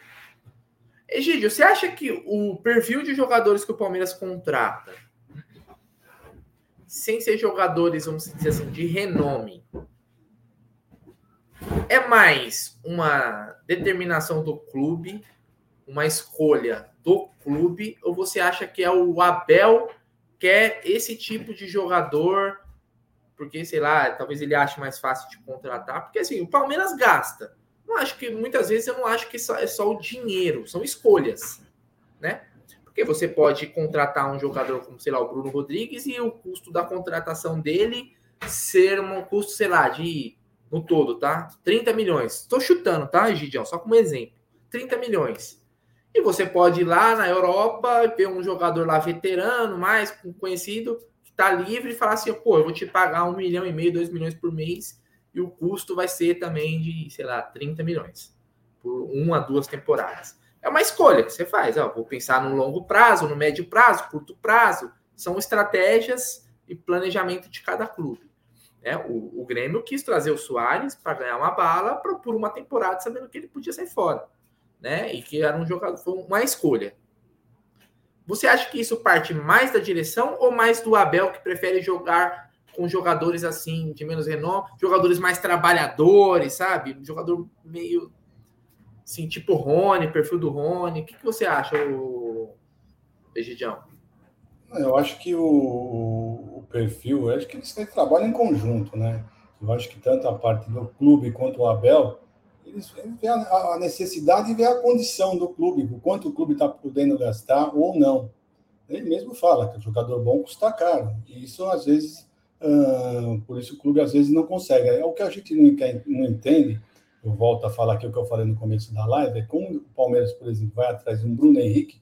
Egidio, você acha que o perfil de jogadores que o Palmeiras contrata, sem ser jogadores, vamos dizer assim, de renome, é mais uma determinação do clube, uma escolha do clube, ou você acha que é o Abel quer esse tipo de jogador, porque, sei lá, talvez ele ache mais fácil de contratar, porque assim, o Palmeiras gasta. Não acho que muitas vezes eu não acho que é só o dinheiro, são escolhas, né? Porque você pode contratar um jogador como, sei lá, o Bruno Rodrigues e o custo da contratação dele ser um custo, sei lá, de no todo, tá? 30 milhões. Estou chutando, tá, Gidião? Só como exemplo. 30 milhões. E você pode ir lá na Europa, ver um jogador lá veterano, mais conhecido, que está livre e falar assim: pô, eu vou te pagar um milhão e meio, dois milhões por mês, e o custo vai ser também de, sei lá, 30 milhões por uma, duas temporadas. É uma escolha que você faz. Ó, vou pensar no longo prazo, no médio prazo, curto prazo. São estratégias e planejamento de cada clube. É, o, o Grêmio quis trazer o Soares para ganhar uma bala pra, por uma temporada, sabendo que ele podia sair fora né? E que era um jogador, foi uma escolha. Você acha que isso parte mais da direção ou mais do Abel que prefere jogar com jogadores assim de menos renome, jogadores mais trabalhadores, sabe? Um jogador meio assim, tipo Rony, perfil do Rony. O que, que você acha, o, Egidião? Eu acho que o, o perfil, acho que eles trabalham em conjunto, né? Eu acho que tanto a parte do clube quanto o Abel, eles, veem a, a necessidade e vê a condição do clube, o quanto o clube está podendo gastar ou não. Ele mesmo fala que o jogador bom custa caro. E isso, às vezes, uh, por isso o clube às vezes não consegue. É o que a gente não, não entende, eu volto a falar aqui o que eu falei no começo da live, é como o Palmeiras, por exemplo, vai atrás de um Bruno Henrique,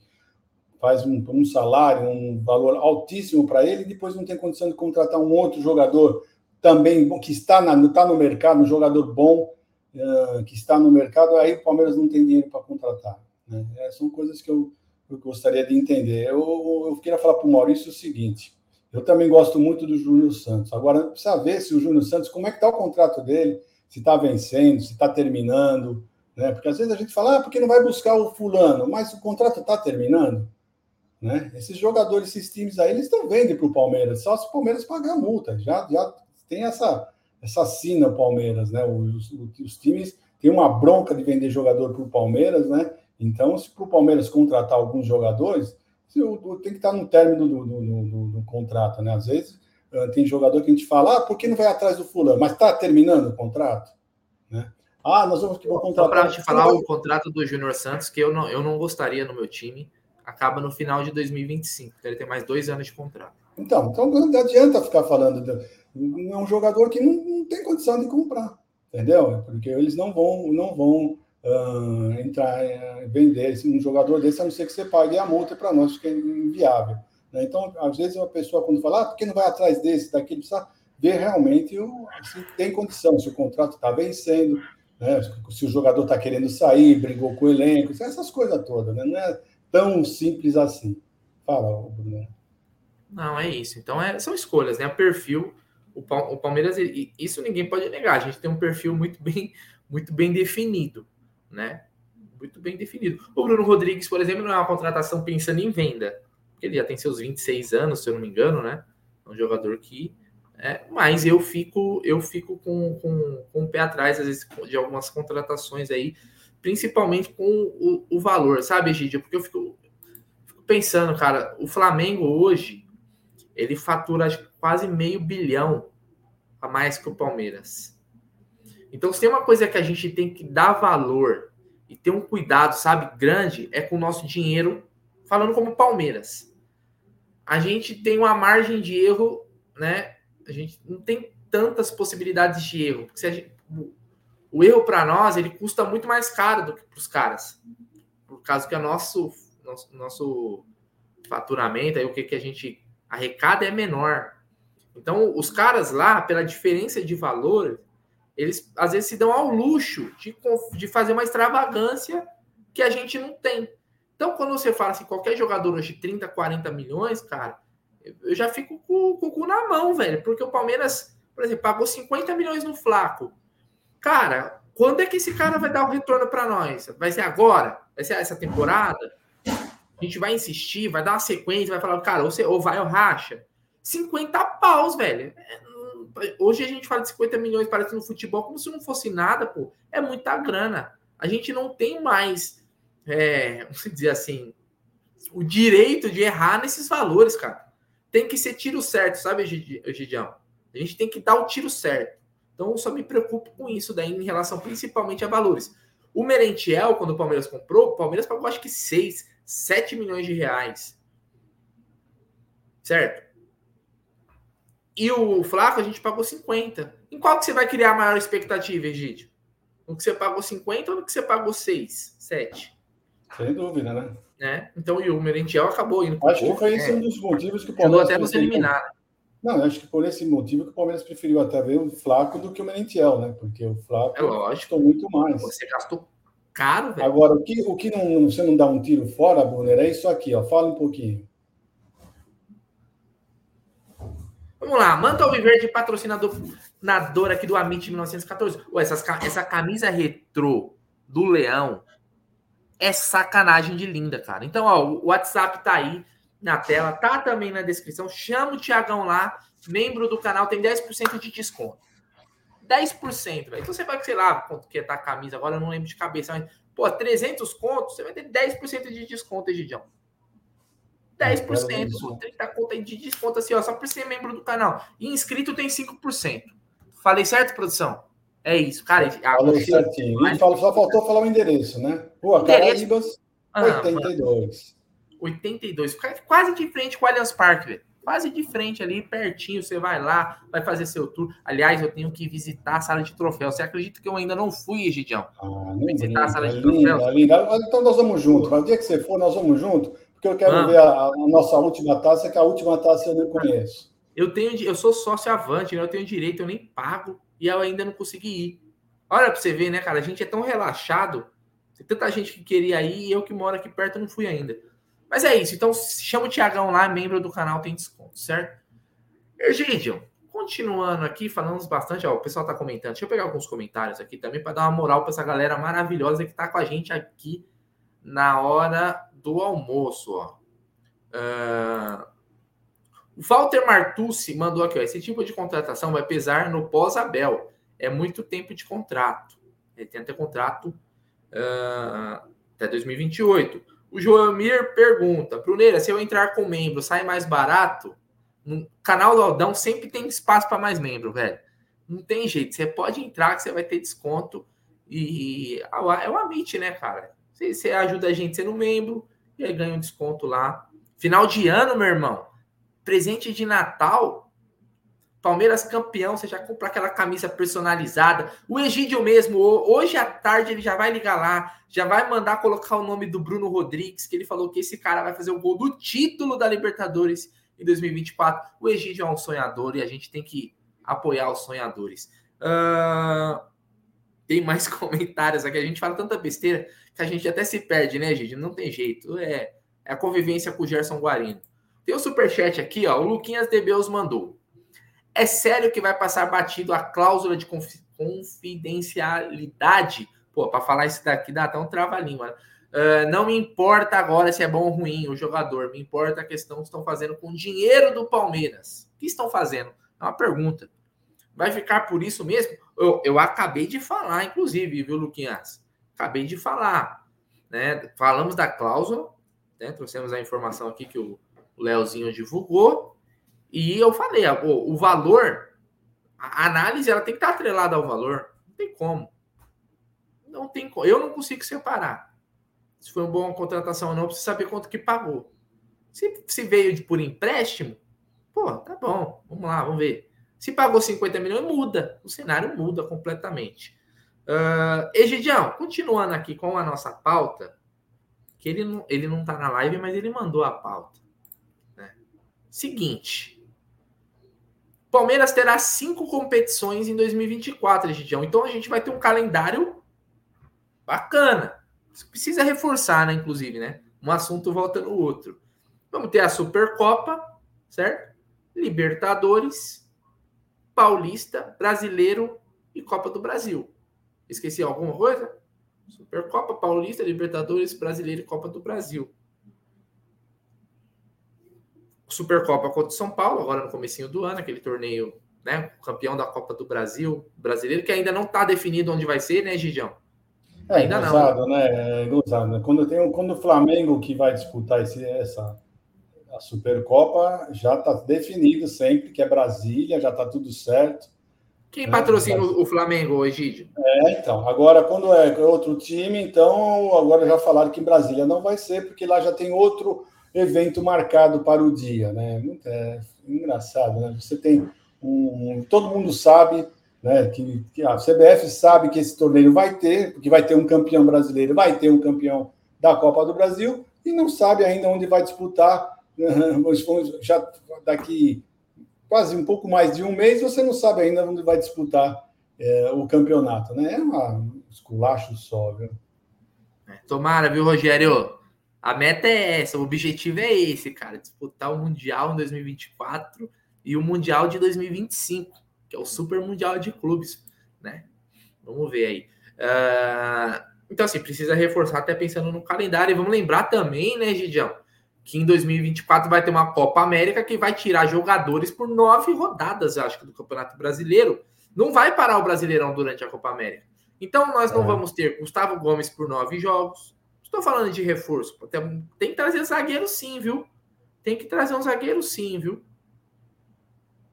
faz um, um salário, um valor altíssimo para ele, e depois não tem condição de contratar um outro jogador também que está, na, está no mercado, um jogador bom uh, que está no mercado, aí o Palmeiras não tem dinheiro para contratar. Né? É, são coisas que eu, eu, gostaria de entender. Eu, eu queria falar para o Maurício o seguinte: eu também gosto muito do Júnior Santos. Agora, precisa ver se o Júnior Santos, como é que está o contrato dele, se está vencendo, se está terminando, né? Porque às vezes a gente fala, ah, porque não vai buscar o fulano, mas o contrato está terminando. Né? Esses jogadores, esses times aí, eles estão vendo para o Palmeiras, só se o Palmeiras pagar a multa. Já, já tem essa, essa sina o Palmeiras, né? Os, os, times têm uma bronca de vender jogador para o Palmeiras, né? Então, se para o Palmeiras contratar alguns jogadores, tem que estar no término do, do, do, do contrato, né? Às vezes tem jogador que a gente fala, ah, por que não vai atrás do fulano? Mas está terminando o contrato, né? Ah, nós vamos contratar. Só para te falar o contrato do Júnior Santos, que eu não, eu não gostaria no meu time acaba no final de 2025. Então ele tem mais dois anos de contrato. Então, então não adianta ficar falando. De, é um jogador que não, não, tem condição de comprar, entendeu? Porque eles não vão, não vão uh, entrar, uh, vender um jogador desse, a não ser que você pague a multa para nós, que é inviável. Né? Então, às vezes, uma pessoa, quando fala, ah, por que não vai atrás desse, daquele, precisa ver realmente o, se tem condição, se o contrato está vencendo, né? se o jogador está querendo sair, brigou com o elenco, essas coisas todas. Né? Não é tão simples assim. Fala, Bruno. Não, é isso. Então, é, são escolhas, né? O perfil, o, o Palmeiras, isso ninguém pode negar. A gente tem um perfil muito bem, muito bem definido, né? Muito bem definido. O Bruno Rodrigues, por exemplo, não é uma contratação pensando em venda. Ele já tem seus 26 anos, se eu não me engano, né? É um jogador que. É, mas eu fico, eu fico com, com, com o pé atrás, às vezes, de algumas contratações aí principalmente com o, o valor, sabe, Gidia? Porque eu fico, fico, pensando, cara, o Flamengo hoje ele fatura quase meio bilhão a mais que o Palmeiras. Então, se tem uma coisa que a gente tem que dar valor e ter um cuidado, sabe, grande, é com o nosso dinheiro, falando como Palmeiras. A gente tem uma margem de erro, né? A gente não tem tantas possibilidades de erro. Porque se a gente, o erro para nós ele custa muito mais caro do que para os caras. Por causa que o nosso, nosso, nosso faturamento, aí o que, que a gente arrecada é menor. Então, os caras lá, pela diferença de valor, eles às vezes se dão ao luxo de, de fazer uma extravagância que a gente não tem. Então, quando você fala assim, qualquer jogador hoje 30, 40 milhões, cara, eu já fico com, com o cu na mão, velho. Porque o Palmeiras, por exemplo, pagou 50 milhões no Flaco. Cara, quando é que esse cara vai dar o retorno para nós? Vai ser agora? Vai ser essa temporada? A gente vai insistir, vai dar uma sequência, vai falar, cara, ou, você, ou vai ou racha. 50 paus, velho. É, hoje a gente fala de 50 milhões, parece no futebol, como se não fosse nada, pô. É muita grana. A gente não tem mais, é, dizer assim, o direito de errar nesses valores, cara. Tem que ser tiro certo, sabe, Gidião? A gente tem que dar o tiro certo. Então, só me preocupo com isso daí em relação principalmente a valores. O Merentiel, quando o Palmeiras comprou, o Palmeiras pagou acho que 6, 7 milhões de reais. Certo? E o Flaco a gente pagou 50. Em qual que você vai criar a maior expectativa, Egídio? No que você pagou 50 ou no que você pagou 6, 7? Sem dúvida, né? né? Então, e o Merentiel acabou indo. Acho que foi esse né? um dos motivos que o Palmeiras. até nos eliminar. Não, acho que por esse motivo que o Palmeiras preferiu até ver o Flaco do que o Merentiel, né? Porque o Flaco é lógico. gastou muito mais. Você gastou caro, velho. Agora, o que, o que não, você não dá um tiro fora, Brunner, é isso aqui, ó. Fala um pouquinho. Vamos lá, Manta Alviverde, patrocinador aqui do Amit 1914. Ué, essas, essa camisa retrô do Leão é sacanagem de linda, cara. Então, ó, o WhatsApp tá aí na tela, tá também na descrição. Chama o Tiagão lá, membro do canal, tem 10% de desconto. 10%, velho. Então você vai, sei lá, quanto que tá a camisa, agora eu não lembro de cabeça, mas, pô, 300 contos, você vai ter 10% de desconto, Egidião. 10%, pô, 30 conta de desconto assim, ó, só por ser membro do canal. E inscrito tem 5%. Falei certo, produção? É isso, cara. Falou certinho. Fala, só faltou falar o endereço, né? Rua Caraíbas, ah, 82. 82. Quase de frente com o Allianz Parque, velho. Quase de frente ali, pertinho. Você vai lá, vai fazer seu tour. Aliás, eu tenho que visitar a sala de troféu. Você acredita que eu ainda não fui, Egidião? Ah, visitar a sala de troféu? Linda. Então nós vamos junto. Mas o dia que você for, nós vamos junto. Porque eu quero ver a, a, nossa última taça, que a última taça eu não conheço. Eu tenho, eu sou sócio avante, né? eu tenho direito, eu nem pago e eu ainda não consegui ir. Olha para você ver, né, cara? A gente é tão relaxado. Tem tanta gente que queria ir e eu que moro aqui perto não fui ainda. Mas é isso. Então, chama o Tiagão lá, membro do canal, tem desconto, certo? Egidio, continuando aqui, falamos bastante. Ó, o pessoal tá comentando. Deixa eu pegar alguns comentários aqui também para dar uma moral para essa galera maravilhosa que tá com a gente aqui na hora do almoço. Ó. Uh, Walter Martucci mandou aqui: ó, esse tipo de contratação vai pesar no pós-Abel. É muito tempo de contrato. Ele tem até contrato uh, até 2028. O Joamir pergunta: Bruneira, se eu entrar com membro, sai mais barato? No canal do Aldão sempre tem espaço para mais membro, velho. Não tem jeito. Você pode entrar que você vai ter desconto. E é o Amit, né, cara? Você, você ajuda a gente sendo membro e aí ganha um desconto lá. Final de ano, meu irmão. Presente de Natal. Palmeiras campeão, você já compra aquela camisa personalizada. O Egídio mesmo, hoje à tarde ele já vai ligar lá, já vai mandar colocar o nome do Bruno Rodrigues, que ele falou que esse cara vai fazer o gol do título da Libertadores em 2024. O Egídio é um sonhador e a gente tem que apoiar os sonhadores. Uh, tem mais comentários aqui. A gente fala tanta besteira que a gente até se perde, né, Egídio? Não tem jeito. É, é a convivência com o Gerson Guarino. Tem o um superchat aqui, ó. O Luquinhas Debeus mandou. É sério que vai passar batido a cláusula de confidencialidade? Pô, para falar isso daqui dá até um trava-língua. Uh, não me importa agora se é bom ou ruim o jogador, me importa a questão que estão fazendo com o dinheiro do Palmeiras. O que estão fazendo? É uma pergunta. Vai ficar por isso mesmo? Eu, eu acabei de falar, inclusive, viu, Luquinhas? Acabei de falar. Né? Falamos da cláusula, né? trouxemos a informação aqui que o o Leozinho divulgou, e eu falei, o, o valor, a análise ela tem que estar atrelada ao valor. Não tem como. Não tem como. Eu não consigo separar. Se foi uma boa contratação ou não, preciso saber quanto que pagou. Se, se veio de, por empréstimo, pô, tá bom. Vamos lá, vamos ver. Se pagou 50 milhões, muda. O cenário muda completamente. Uh, Egidião, continuando aqui com a nossa pauta, que ele não, ele não tá na live, mas ele mandou a pauta. Seguinte. Palmeiras terá cinco competições em 2024, Gidião. Então a gente vai ter um calendário bacana. Precisa reforçar, né? Inclusive, né? Um assunto volta no outro. Vamos ter a Supercopa, certo? Libertadores, Paulista, Brasileiro e Copa do Brasil. Esqueci alguma coisa? Supercopa, Paulista, Libertadores, Brasileiro e Copa do Brasil. Supercopa contra o São Paulo, agora no comecinho do ano, aquele torneio, né? Campeão da Copa do Brasil, brasileiro, que ainda não está definido onde vai ser, né, Gigião? É, ainda gozado, não. né? É gozado, né? Quando, tem, quando o Flamengo que vai disputar esse, essa a Supercopa, já está definido sempre que é Brasília, já está tudo certo. Quem né? patrocina o Flamengo, Egídio? É, então. Agora, quando é outro time, então, agora já falaram que em Brasília não vai ser, porque lá já tem outro evento marcado para o dia, né? É engraçado, né? Você tem um, todo mundo sabe, né? Que, que, a CBF sabe que esse torneio vai ter, porque vai ter um campeão brasileiro, vai ter um campeão da Copa do Brasil e não sabe ainda onde vai disputar. Já daqui quase um pouco mais de um mês, você não sabe ainda onde vai disputar é, o campeonato, né? É um esculacho só, viu? Tomara, viu, Rogério? A meta é essa, o objetivo é esse, cara, disputar o Mundial em 2024 e o Mundial de 2025, que é o Super Mundial de Clubes, né? Vamos ver aí. Uh, então, assim, precisa reforçar até pensando no calendário. E vamos lembrar também, né, Gidião, que em 2024 vai ter uma Copa América que vai tirar jogadores por nove rodadas, eu acho que, do Campeonato Brasileiro. Não vai parar o Brasileirão durante a Copa América. Então, nós não é. vamos ter Gustavo Gomes por nove jogos, Estou falando de reforço. Tem, tem que trazer zagueiro sim, viu? tem que trazer um zagueiro sim, viu?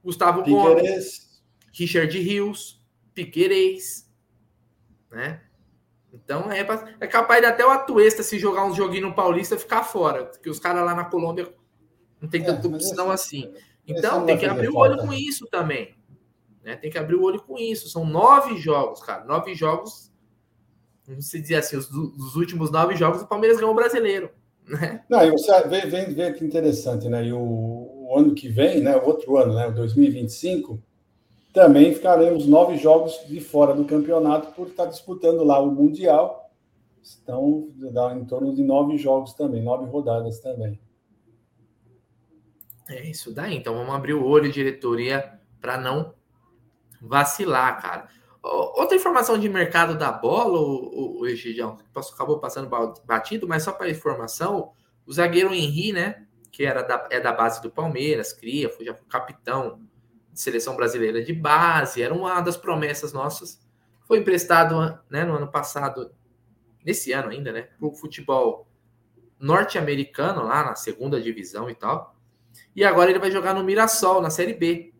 Gustavo Gomes, Richard Rios, Piquerez, né? Então é, é capaz de até o Atuesta se jogar um joguinho no Paulista ficar fora, porque os caras lá na Colômbia não tem é, tanta opção assim. Então tem que abrir o olho com isso também. Né? Tem que abrir o olho com isso. São nove jogos, cara. Nove jogos. Vamos se dizer assim, os, os últimos nove jogos o Palmeiras ganhou o brasileiro. Né? Não, e você vê, vê, vê que interessante, né? E o, o ano que vem, né? O outro ano, né? O 2025 também ficaremos nove jogos de fora do campeonato por estar disputando lá o Mundial. Dá em torno de nove jogos também, nove rodadas também. É isso daí. Então, vamos abrir o olho, diretoria, para não vacilar, cara. Outra informação de mercado da bola, o, o Egidião, acabou passando batido, mas só para informação, o zagueiro Henri, né, que era da, é da base do Palmeiras, cria, foi já capitão seleção brasileira de base, era uma das promessas nossas. Foi emprestado né, no ano passado, nesse ano ainda, né, para o futebol norte-americano, lá na segunda divisão e tal. E agora ele vai jogar no Mirassol, na Série B.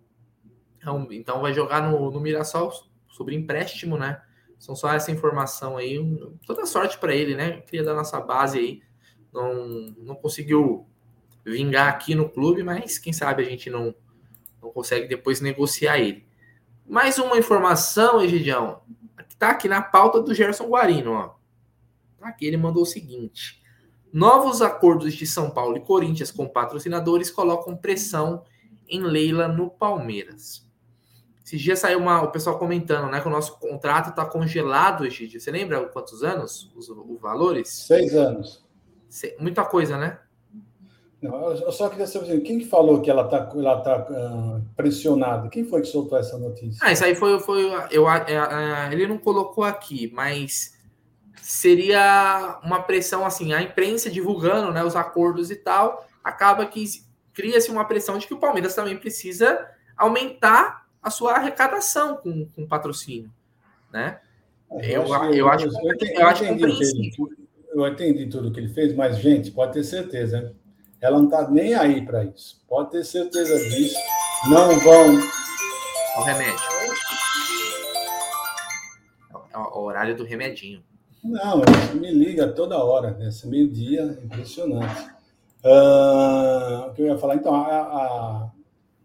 Então, então vai jogar no, no Mirassol sobre empréstimo, né? São só essa informação aí. Toda sorte para ele, né? Cria da nossa base aí. Não, não conseguiu vingar aqui no clube, mas quem sabe a gente não não consegue depois negociar ele. Mais uma informação, Egidião, tá aqui na pauta do Gerson Guarino, ó. Tá aqui, ele mandou o seguinte: novos acordos de São Paulo e Corinthians com patrocinadores colocam pressão em Leila no Palmeiras. Esses dias saiu uma, o pessoal comentando, né, que o nosso contrato está congelado, Egidio. Você lembra quantos anos? Os, os valores? Seis anos. Muita coisa, né? Não, eu só queria saber assim, quem que falou que ela está ela tá, uh, pressionada? Quem foi que soltou essa notícia? Ah, isso aí foi. foi eu, é, é, ele não colocou aqui, mas seria uma pressão assim, a imprensa divulgando né, os acordos e tal, acaba que cria-se uma pressão de que o Palmeiras também precisa aumentar a sua arrecadação com, com patrocínio. Né? É, eu, eu, acho, eu, acho, eu, eu, eu acho compreensível. Eu entendi tudo que ele fez, mas, gente, pode ter certeza, ela não está nem aí para isso. Pode ter certeza disso. Não vão. O remédio. É o horário do remedinho. Não, me liga toda hora, nesse meio-dia, impressionante. Uh, o que eu ia falar, então, a, a,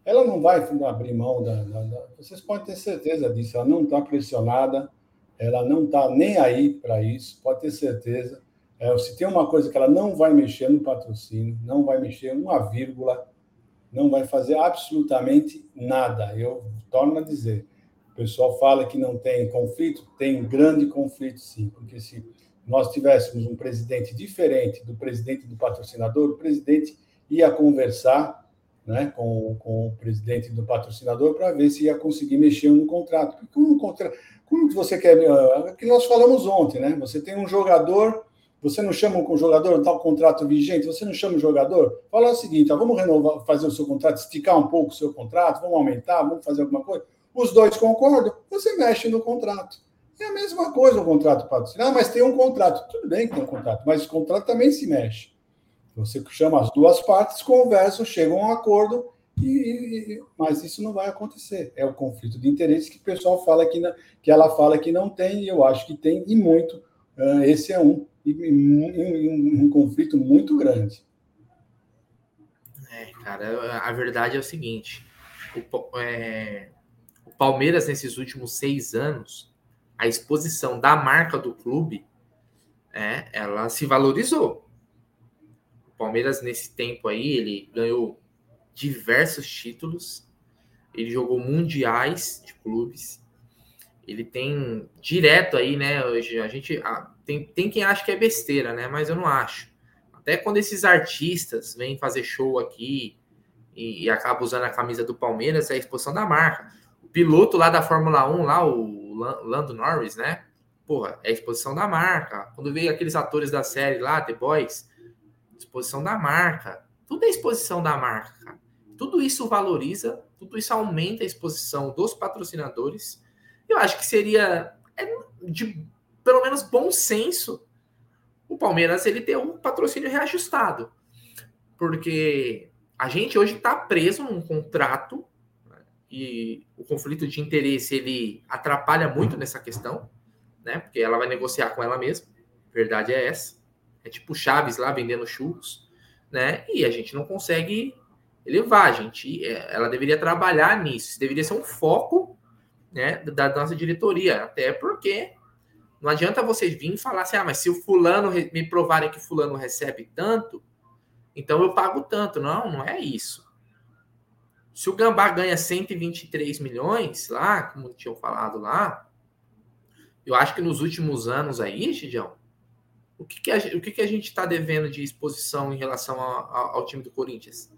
ela não vai abrir mão da, da, da, Vocês podem ter certeza disso, ela não está pressionada, ela não está nem aí para isso, pode ter certeza. É, se tem uma coisa que ela não vai mexer no patrocínio, não vai mexer uma vírgula, não vai fazer absolutamente nada. Eu torno a dizer, o pessoal fala que não tem conflito, tem um grande conflito sim, porque se nós tivéssemos um presidente diferente do presidente do patrocinador, o presidente ia conversar né, com, com o presidente do patrocinador para ver se ia conseguir mexer no contrato. Como, como você quer. É que nós falamos ontem, né? Você tem um jogador você não chama o jogador, está o contrato vigente, você não chama o jogador? Fala o seguinte: ó, vamos renovar, fazer o seu contrato, esticar um pouco o seu contrato, vamos aumentar, vamos fazer alguma coisa. Os dois concordam, você mexe no contrato. É a mesma coisa o contrato patrocinado, ah, mas tem um contrato. Tudo bem que tem um contrato, mas o contrato também se mexe. Você chama as duas partes, conversam, chegam a um acordo, e, e, mas isso não vai acontecer. É o conflito de interesse que o pessoal fala que, que ela fala que não tem, e eu acho que tem, e muito. Uh, esse é um e um, um conflito muito grande. É, cara, a verdade é o seguinte: o, é, o Palmeiras, nesses últimos seis anos, a exposição da marca do clube, é, ela se valorizou. Palmeiras, nesse tempo aí, ele ganhou diversos títulos, ele jogou mundiais de clubes, ele tem direto aí, né? Hoje a gente a, tem, tem quem acha que é besteira, né? Mas eu não acho. Até quando esses artistas vêm fazer show aqui e, e acabam usando a camisa do Palmeiras, é a exposição da marca. O piloto lá da Fórmula 1, lá, o Lando Norris, né? Porra, é a exposição da marca. Quando veio aqueles atores da série lá, The Boys, exposição da marca. Tudo é exposição da marca. Tudo isso valoriza, tudo isso aumenta a exposição dos patrocinadores. Eu acho que seria é de pelo menos bom senso, o Palmeiras ele ter um patrocínio reajustado. Porque a gente hoje está preso num contrato né, e o conflito de interesse ele atrapalha muito nessa questão, né? Porque ela vai negociar com ela mesma. verdade é essa. É tipo Chaves lá vendendo churros, né? E a gente não consegue elevar, a gente. É, ela deveria trabalhar nisso. Isso deveria ser um foco, né, da nossa diretoria, até porque não adianta vocês virem falar assim, ah, mas se o fulano me provarem que fulano recebe tanto, então eu pago tanto. Não, não é isso. Se o Gambá ganha 123 milhões lá, como tinham falado lá, eu acho que nos últimos anos aí, Gidião, o que, que, a, o que, que a gente está devendo de exposição em relação ao, ao time do Corinthians?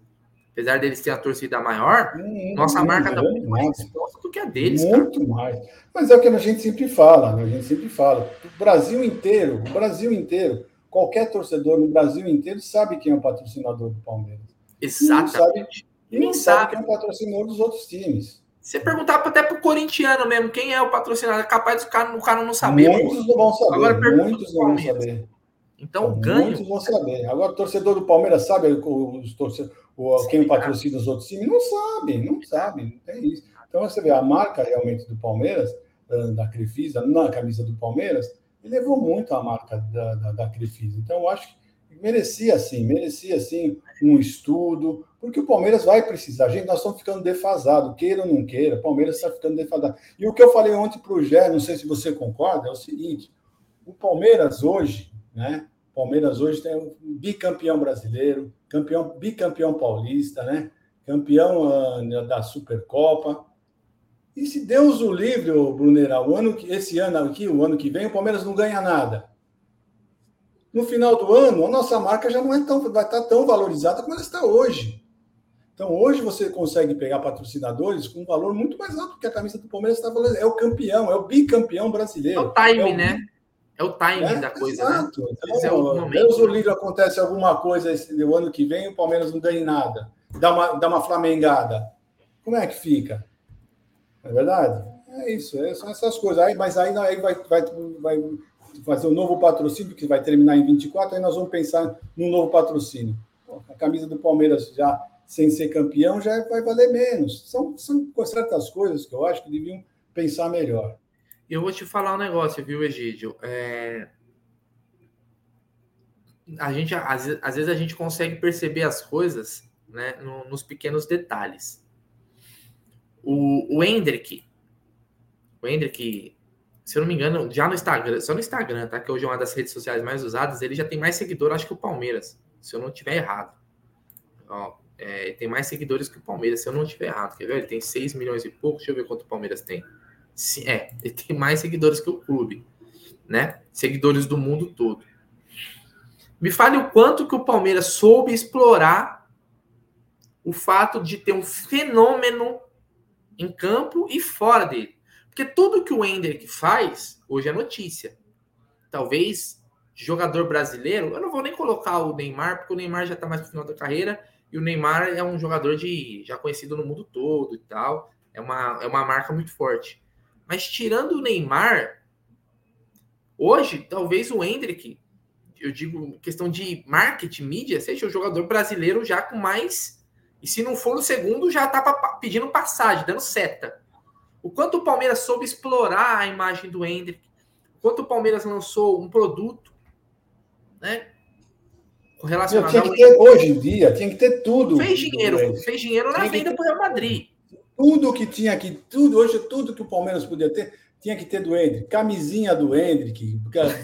apesar deles terem a torcida maior, hum, nossa hum, marca está muito mais exposta do que a deles. Muito cara. mais. Mas é o que a gente sempre fala, né? a gente sempre fala. O Brasil inteiro, o Brasil inteiro, qualquer torcedor no Brasil inteiro sabe quem é o patrocinador do Palmeiras. Exatamente. E nem sabe, sabe quem é o patrocinador dos outros times. Você perguntar até para o corintiano mesmo quem é o patrocinador, é capaz do cara, o cara não saber. Muitos não vão saber. Agora, muitos não vão saber. Então, então ganho. Muitos vão saber. Agora, o torcedor do Palmeiras sabe os torcedores o, quem patrocina os outros times, não sabe, não sabe, não tem isso. Então você vê a marca realmente do Palmeiras, da Crefisa, na camisa do Palmeiras, ele levou muito a marca da, da, da Crefisa. Então eu acho que merecia sim, merecia sim um estudo, porque o Palmeiras vai precisar. Gente, nós estamos ficando defasado, queira ou não queira, o Palmeiras está ficando defasado. E o que eu falei ontem para o Gé, não sei se você concorda, é o seguinte: o Palmeiras hoje, né? Palmeiras hoje tem um bicampeão brasileiro, campeão, bicampeão paulista, né? Campeão uh, da Supercopa. E se Deus o livre, Brunera, o ano que esse ano aqui, o ano que vem, o Palmeiras não ganha nada. No final do ano, a nossa marca já não é tão, vai estar tão valorizada como ela está hoje. Então, hoje você consegue pegar patrocinadores com um valor muito mais alto que a camisa do Palmeiras está valorizando. É o campeão, é o bicampeão brasileiro. É o time, é o... né? É o timing é, da coisa, né? exato. né? Então, é o momento. Deus o livre acontece alguma coisa esse, no ano que vem o Palmeiras não ganha nada. Dá uma, dá uma flamengada. Como é que fica? Não é verdade? É isso, é, são essas coisas. Aí, mas aí, aí vai, vai, vai fazer um novo patrocínio, que vai terminar em 24, aí nós vamos pensar num novo patrocínio. A camisa do Palmeiras já sem ser campeão já vai valer menos. São, são certas coisas que eu acho que deviam pensar melhor. Eu vou te falar um negócio, viu, Egídio? É... A gente, às, às, vezes a gente consegue perceber as coisas né, no, nos pequenos detalhes. O, o Hendrick, o Hendrick, se eu não me engano, já no Instagram, só no Instagram, tá? Que hoje é uma das redes sociais mais usadas, ele já tem mais seguidores, acho que o Palmeiras, se eu não tiver errado. Ó, é, tem mais seguidores que o Palmeiras, se eu não tiver errado. Quer ver? Ele tem 6 milhões e pouco. Deixa eu ver quanto o Palmeiras tem. Sim, é, ele tem mais seguidores que o clube, né? Seguidores do mundo todo. Me fale o quanto que o Palmeiras soube explorar o fato de ter um fenômeno em campo e fora dele. Porque tudo que o Hendrick faz hoje é notícia. Talvez jogador brasileiro, eu não vou nem colocar o Neymar, porque o Neymar já está mais no final da carreira e o Neymar é um jogador de já conhecido no mundo todo e tal. É uma, é uma marca muito forte. Mas tirando o Neymar, hoje, talvez o Hendrick, eu digo questão de marketing, mídia, seja o jogador brasileiro já com mais. E se não for o segundo, já tá pedindo passagem, dando seta. O quanto o Palmeiras soube explorar a imagem do Hendrick, o quanto o Palmeiras lançou um produto, né? Relacionado tinha que ter, hoje em dia, tinha que ter tudo. Fez dinheiro, fez dinheiro na venda para o Real Madrid. Tudo que tinha aqui, tudo, hoje, tudo que o Palmeiras podia ter, tinha que ter do Hendrick. Camisinha do Hendrick,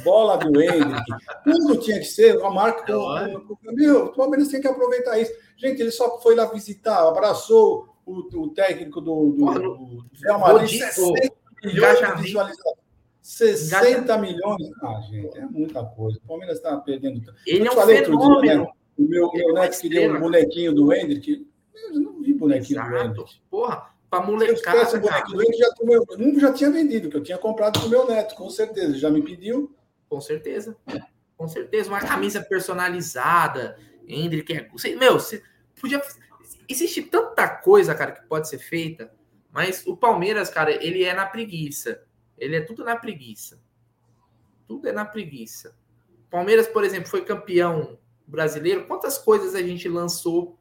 bola do Hendrick, tudo tinha que ser a marca. É meu, o Palmeiras tem que aproveitar isso. Gente, ele só foi lá visitar, abraçou o, o técnico do, do, do Real Madrid, 60 milhões de visualizações. 60 milhões. Ah, gente, é muita coisa. O Palmeiras está perdendo. Ele é um fenômeno. Dia, né? O meu, meu é neto queria um bonequinho do Hendrick. Eu não vi bonequinho Exato. Porra, para molecada. Se eu bonequinho já, um já tinha vendido, que eu tinha comprado para o meu neto, com certeza. Já me pediu. Com certeza. Com certeza. Uma camisa personalizada. Hendrick é. Meu, você podia. Existe tanta coisa, cara, que pode ser feita, mas o Palmeiras, cara, ele é na preguiça. Ele é tudo na preguiça. Tudo é na preguiça. Palmeiras, por exemplo, foi campeão brasileiro. Quantas coisas a gente lançou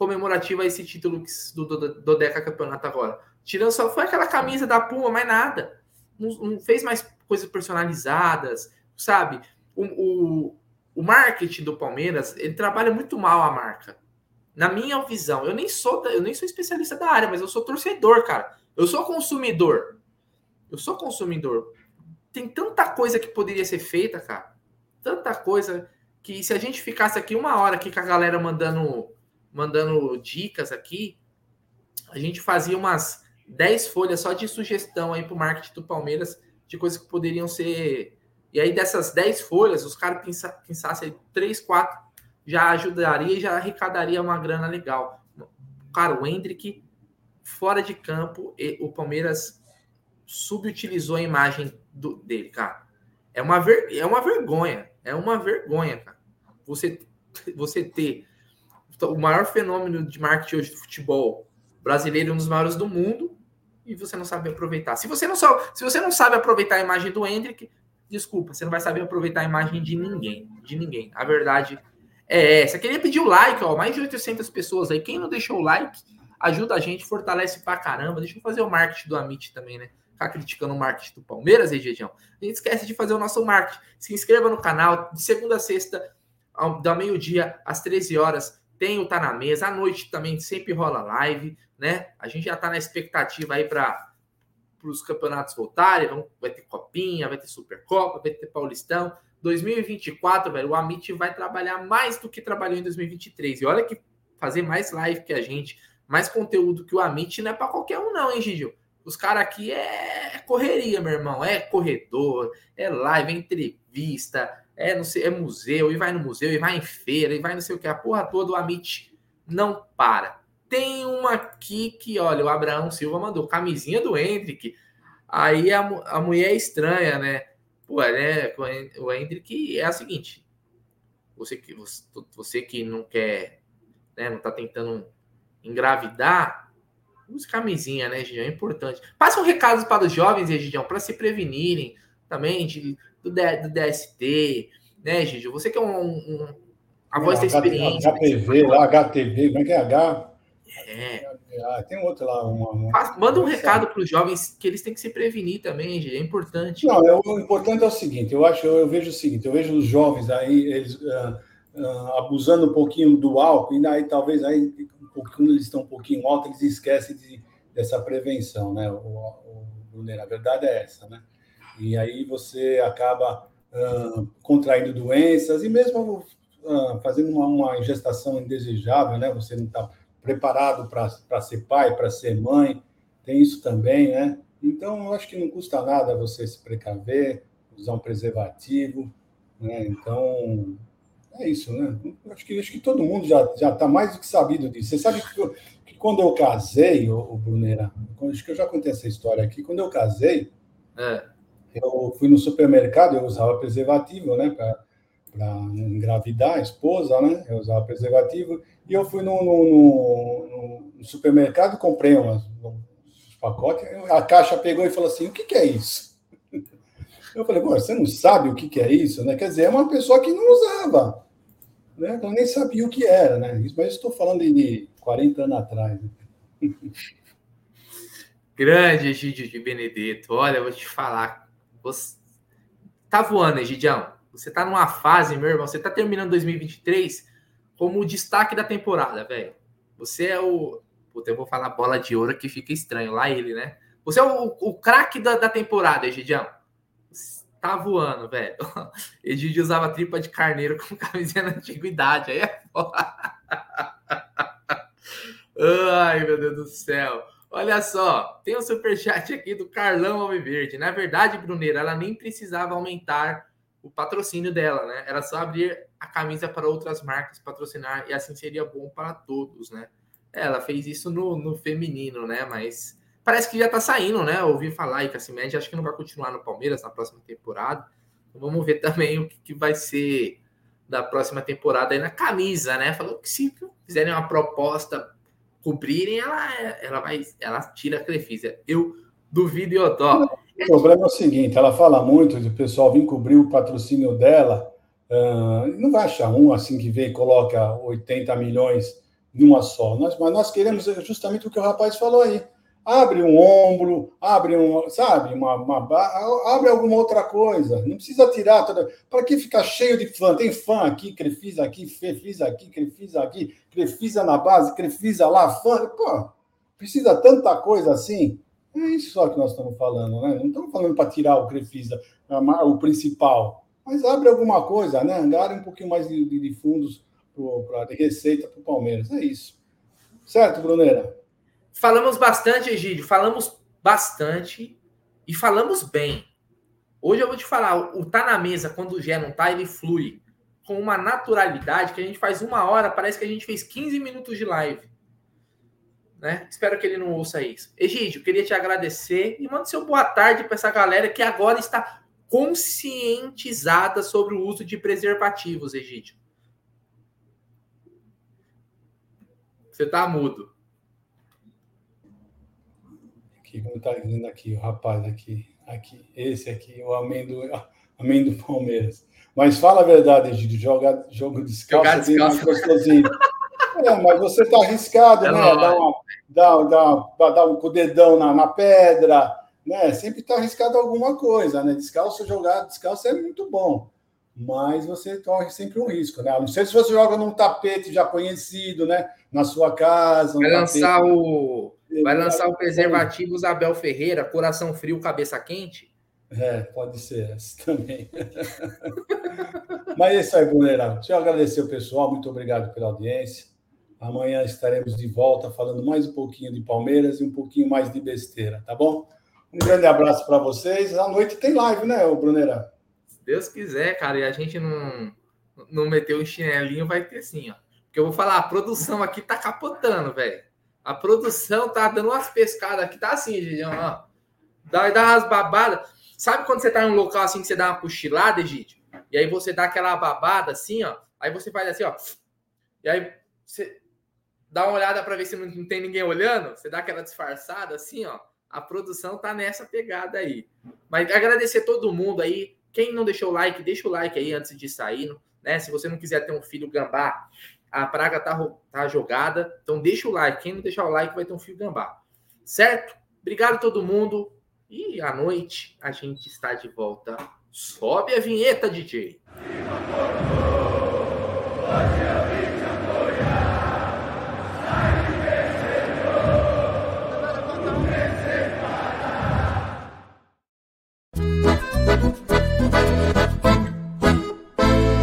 comemorativa a esse título do, do, do Deca Campeonato agora. Tirando só foi aquela camisa da Puma, mais nada. Não, não fez mais coisas personalizadas, sabe? O, o, o marketing do Palmeiras, ele trabalha muito mal a marca. Na minha visão, eu nem sou eu nem sou especialista da área, mas eu sou torcedor, cara. Eu sou consumidor. Eu sou consumidor. Tem tanta coisa que poderia ser feita, cara. Tanta coisa que se a gente ficasse aqui uma hora aqui com a galera mandando mandando dicas aqui, a gente fazia umas 10 folhas só de sugestão aí para o marketing do Palmeiras de coisas que poderiam ser. E aí, dessas 10 folhas, os caras pensassem 3, 4 já ajudaria e já arrecadaria uma grana legal. Cara, o Hendrick, fora de campo, o Palmeiras subutilizou a imagem do, dele, cara. É uma, ver, é uma vergonha. É uma vergonha, cara. Você, você ter o maior fenômeno de marketing hoje do futebol brasileiro, um dos maiores do mundo, e você não sabe aproveitar. Se você não, só, se você não sabe aproveitar a imagem do Hendrick, desculpa, você não vai saber aproveitar a imagem de ninguém. De ninguém. A verdade é essa. Queria pedir o like, ó, mais de 800 pessoas aí. Quem não deixou o like, ajuda a gente, fortalece pra caramba. Deixa eu fazer o marketing do Amit também, né? Ficar criticando o marketing do Palmeiras, Região. A gente esquece de fazer o nosso marketing. Se inscreva no canal, de segunda a sexta, ao, da meio-dia às 13 horas tem o Tá na Mesa, à noite também sempre rola live, né? A gente já tá na expectativa aí para os campeonatos voltarem, vamos, vai ter Copinha, vai ter Supercopa, vai ter Paulistão. 2024, velho, o Amit vai trabalhar mais do que trabalhou em 2023. E olha que fazer mais live que a gente, mais conteúdo que o Amit não é para qualquer um não, hein, Gigi? Os caras aqui é correria, meu irmão. É corredor, é live, é entrevista, é, não sei, é museu, e vai no museu, e vai em feira, e vai não sei o que, a porra toda, o Amit não para. Tem uma aqui que, olha, o Abraão Silva mandou camisinha do Hendrick. Aí a, a mulher é estranha, né? Pô, né? O Hendrick é a seguinte: você que, você, você que não quer, né, não tá tentando engravidar, use camisinha, né, Gidião? É importante. Passa um recado para os jovens, Gidião, para se prevenirem também de do, do DST, né, Gigi? Você que é um, um a voz é, da experiência. HTV, lá, HTV, como é que é H? É. Ah, tem outro lá. Uma, uma... Faz, manda um recado para os jovens que eles têm que se prevenir também, Gigi. É importante. Não, é, o importante é o seguinte: eu acho, eu vejo o seguinte, eu vejo os jovens aí, eles uh, uh, abusando um pouquinho do álcool, e daí talvez aí, quando eles estão um pouquinho alto, eles esquecem de, dessa prevenção, né? O, o, o, a verdade é essa, né? E aí você acaba uh, contraindo doenças e mesmo uh, fazendo uma, uma gestação indesejável, né? Você não está preparado para ser pai, para ser mãe, tem isso também, né? Então, eu acho que não custa nada você se precaver, usar um preservativo, né? Então, é isso, né? Eu acho que, acho que todo mundo já está mais do que sabido disso. Você sabe que, que quando eu casei, o Brunera, acho que eu já contei essa história aqui, quando eu casei, é eu fui no supermercado, eu usava preservativo, né, para engravidar a esposa, né, eu usava preservativo, e eu fui no, no, no supermercado, comprei umas, uns pacotes, a caixa pegou e falou assim, o que, que é isso? Eu falei, você não sabe o que, que é isso, né? Quer dizer, é uma pessoa que não usava, né? Eu nem sabia o que era, né? Mas estou falando de 40 anos atrás. Né? Grande Egídio de Benedetto, olha, eu vou te falar, você tá voando, Egidião. Você tá numa fase, meu irmão. Você tá terminando 2023 como o destaque da temporada, velho. Você é o. Puta, eu vou falar bola de ouro que fica estranho. Lá ele, né? Você é o, o craque da, da temporada, Egidião. Tá voando, velho. Egidio usava tripa de carneiro com camisinha na antiguidade. Aí é foda. Ai, meu Deus do céu. Olha só, tem um superchat aqui do Carlão Alviverde. Na verdade, Bruneira, ela nem precisava aumentar o patrocínio dela, né? Era só abrir a camisa para outras marcas patrocinar e assim seria bom para todos, né? Ela fez isso no, no feminino, né? Mas parece que já tá saindo, né? Ouvi falar aí que a Cimed acho que não vai continuar no Palmeiras na próxima temporada. Então, vamos ver também o que, que vai ser da próxima temporada aí na camisa, né? Falou que se fizerem uma proposta cobrirem, ela, ela vai, ela tira a Crefisa. Eu duvido dó. O problema é o seguinte: ela fala muito de pessoal vir cobrir o patrocínio dela. Uh, não vai achar um assim que vem e coloca 80 milhões numa só. Nós, mas nós queremos justamente o que o rapaz falou aí. Abre um ombro, abre um, sabe, uma, uma abre alguma outra coisa. Não precisa tirar toda. Para que ficar cheio de fã? Tem fã aqui, Crefisa aqui, Fefisa aqui, Crefisa aqui, Crefisa na base, Crefisa lá, fã. Pô, precisa tanta coisa assim. É isso só que nós estamos falando, né? Não estamos falando para tirar o Crefisa, o principal. Mas abre alguma coisa, né? Abre um pouquinho mais de, de, fundos para receita para o Palmeiras. É isso. Certo, Bruneira? Falamos bastante, Egídio, falamos bastante e falamos bem. Hoje eu vou te falar, o tá na mesa, quando o Gé não tá, ele flui com uma naturalidade que a gente faz uma hora, parece que a gente fez 15 minutos de live. Né? Espero que ele não ouça isso. Egídio, queria te agradecer e manda seu boa tarde para essa galera que agora está conscientizada sobre o uso de preservativos, Egídio. Você tá mudo. Aqui, como tá dizendo aqui, o rapaz aqui, aqui, esse aqui, o amém do, amém do Palmeiras. Mas fala a verdade, Egídio, joga jogo descalço, Jogar descalço. gostosinho. é, mas você tá arriscado, é né? Dá, uma, dá, dá, dá um com o dedão na, na pedra, né? Sempre tá arriscado alguma coisa, né? Descalço, jogar descalço é muito bom mas você corre sempre um risco, né? não sei se você joga num tapete já conhecido, né? Na sua casa. Vai lançar tapete... o. Vai lançar o preservativo Isabel Ferreira, coração frio, cabeça quente? É, pode ser esse também. Mas é isso aí, Brunerá. Deixa eu agradecer o pessoal, muito obrigado pela audiência. Amanhã estaremos de volta falando mais um pouquinho de Palmeiras e um pouquinho mais de besteira, tá bom? Um grande abraço para vocês. À noite tem live, né, Brunerá? Deus quiser, cara, e a gente não, não meter o chinelinho, vai ter sim, ó. Porque eu vou falar, a produção aqui tá capotando, velho. A produção tá dando umas pescadas aqui, tá assim, Egidião, ó. Dá, dá umas babadas. Sabe quando você tá em um local assim que você dá uma cochilada, Egídio? E aí você dá aquela babada assim, ó. Aí você faz assim, ó. E aí você dá uma olhada para ver se não tem ninguém olhando. Você dá aquela disfarçada assim, ó. A produção tá nessa pegada aí. Mas agradecer todo mundo aí. Quem não deixou o like, deixa o like aí antes de sair, né? Se você não quiser ter um filho gambá, a praga tá, tá jogada, então deixa o like. Quem não deixar o like vai ter um filho gambá. Certo? Obrigado a todo mundo. E à noite a gente está de volta. Sobe a vinheta, DJ. Viva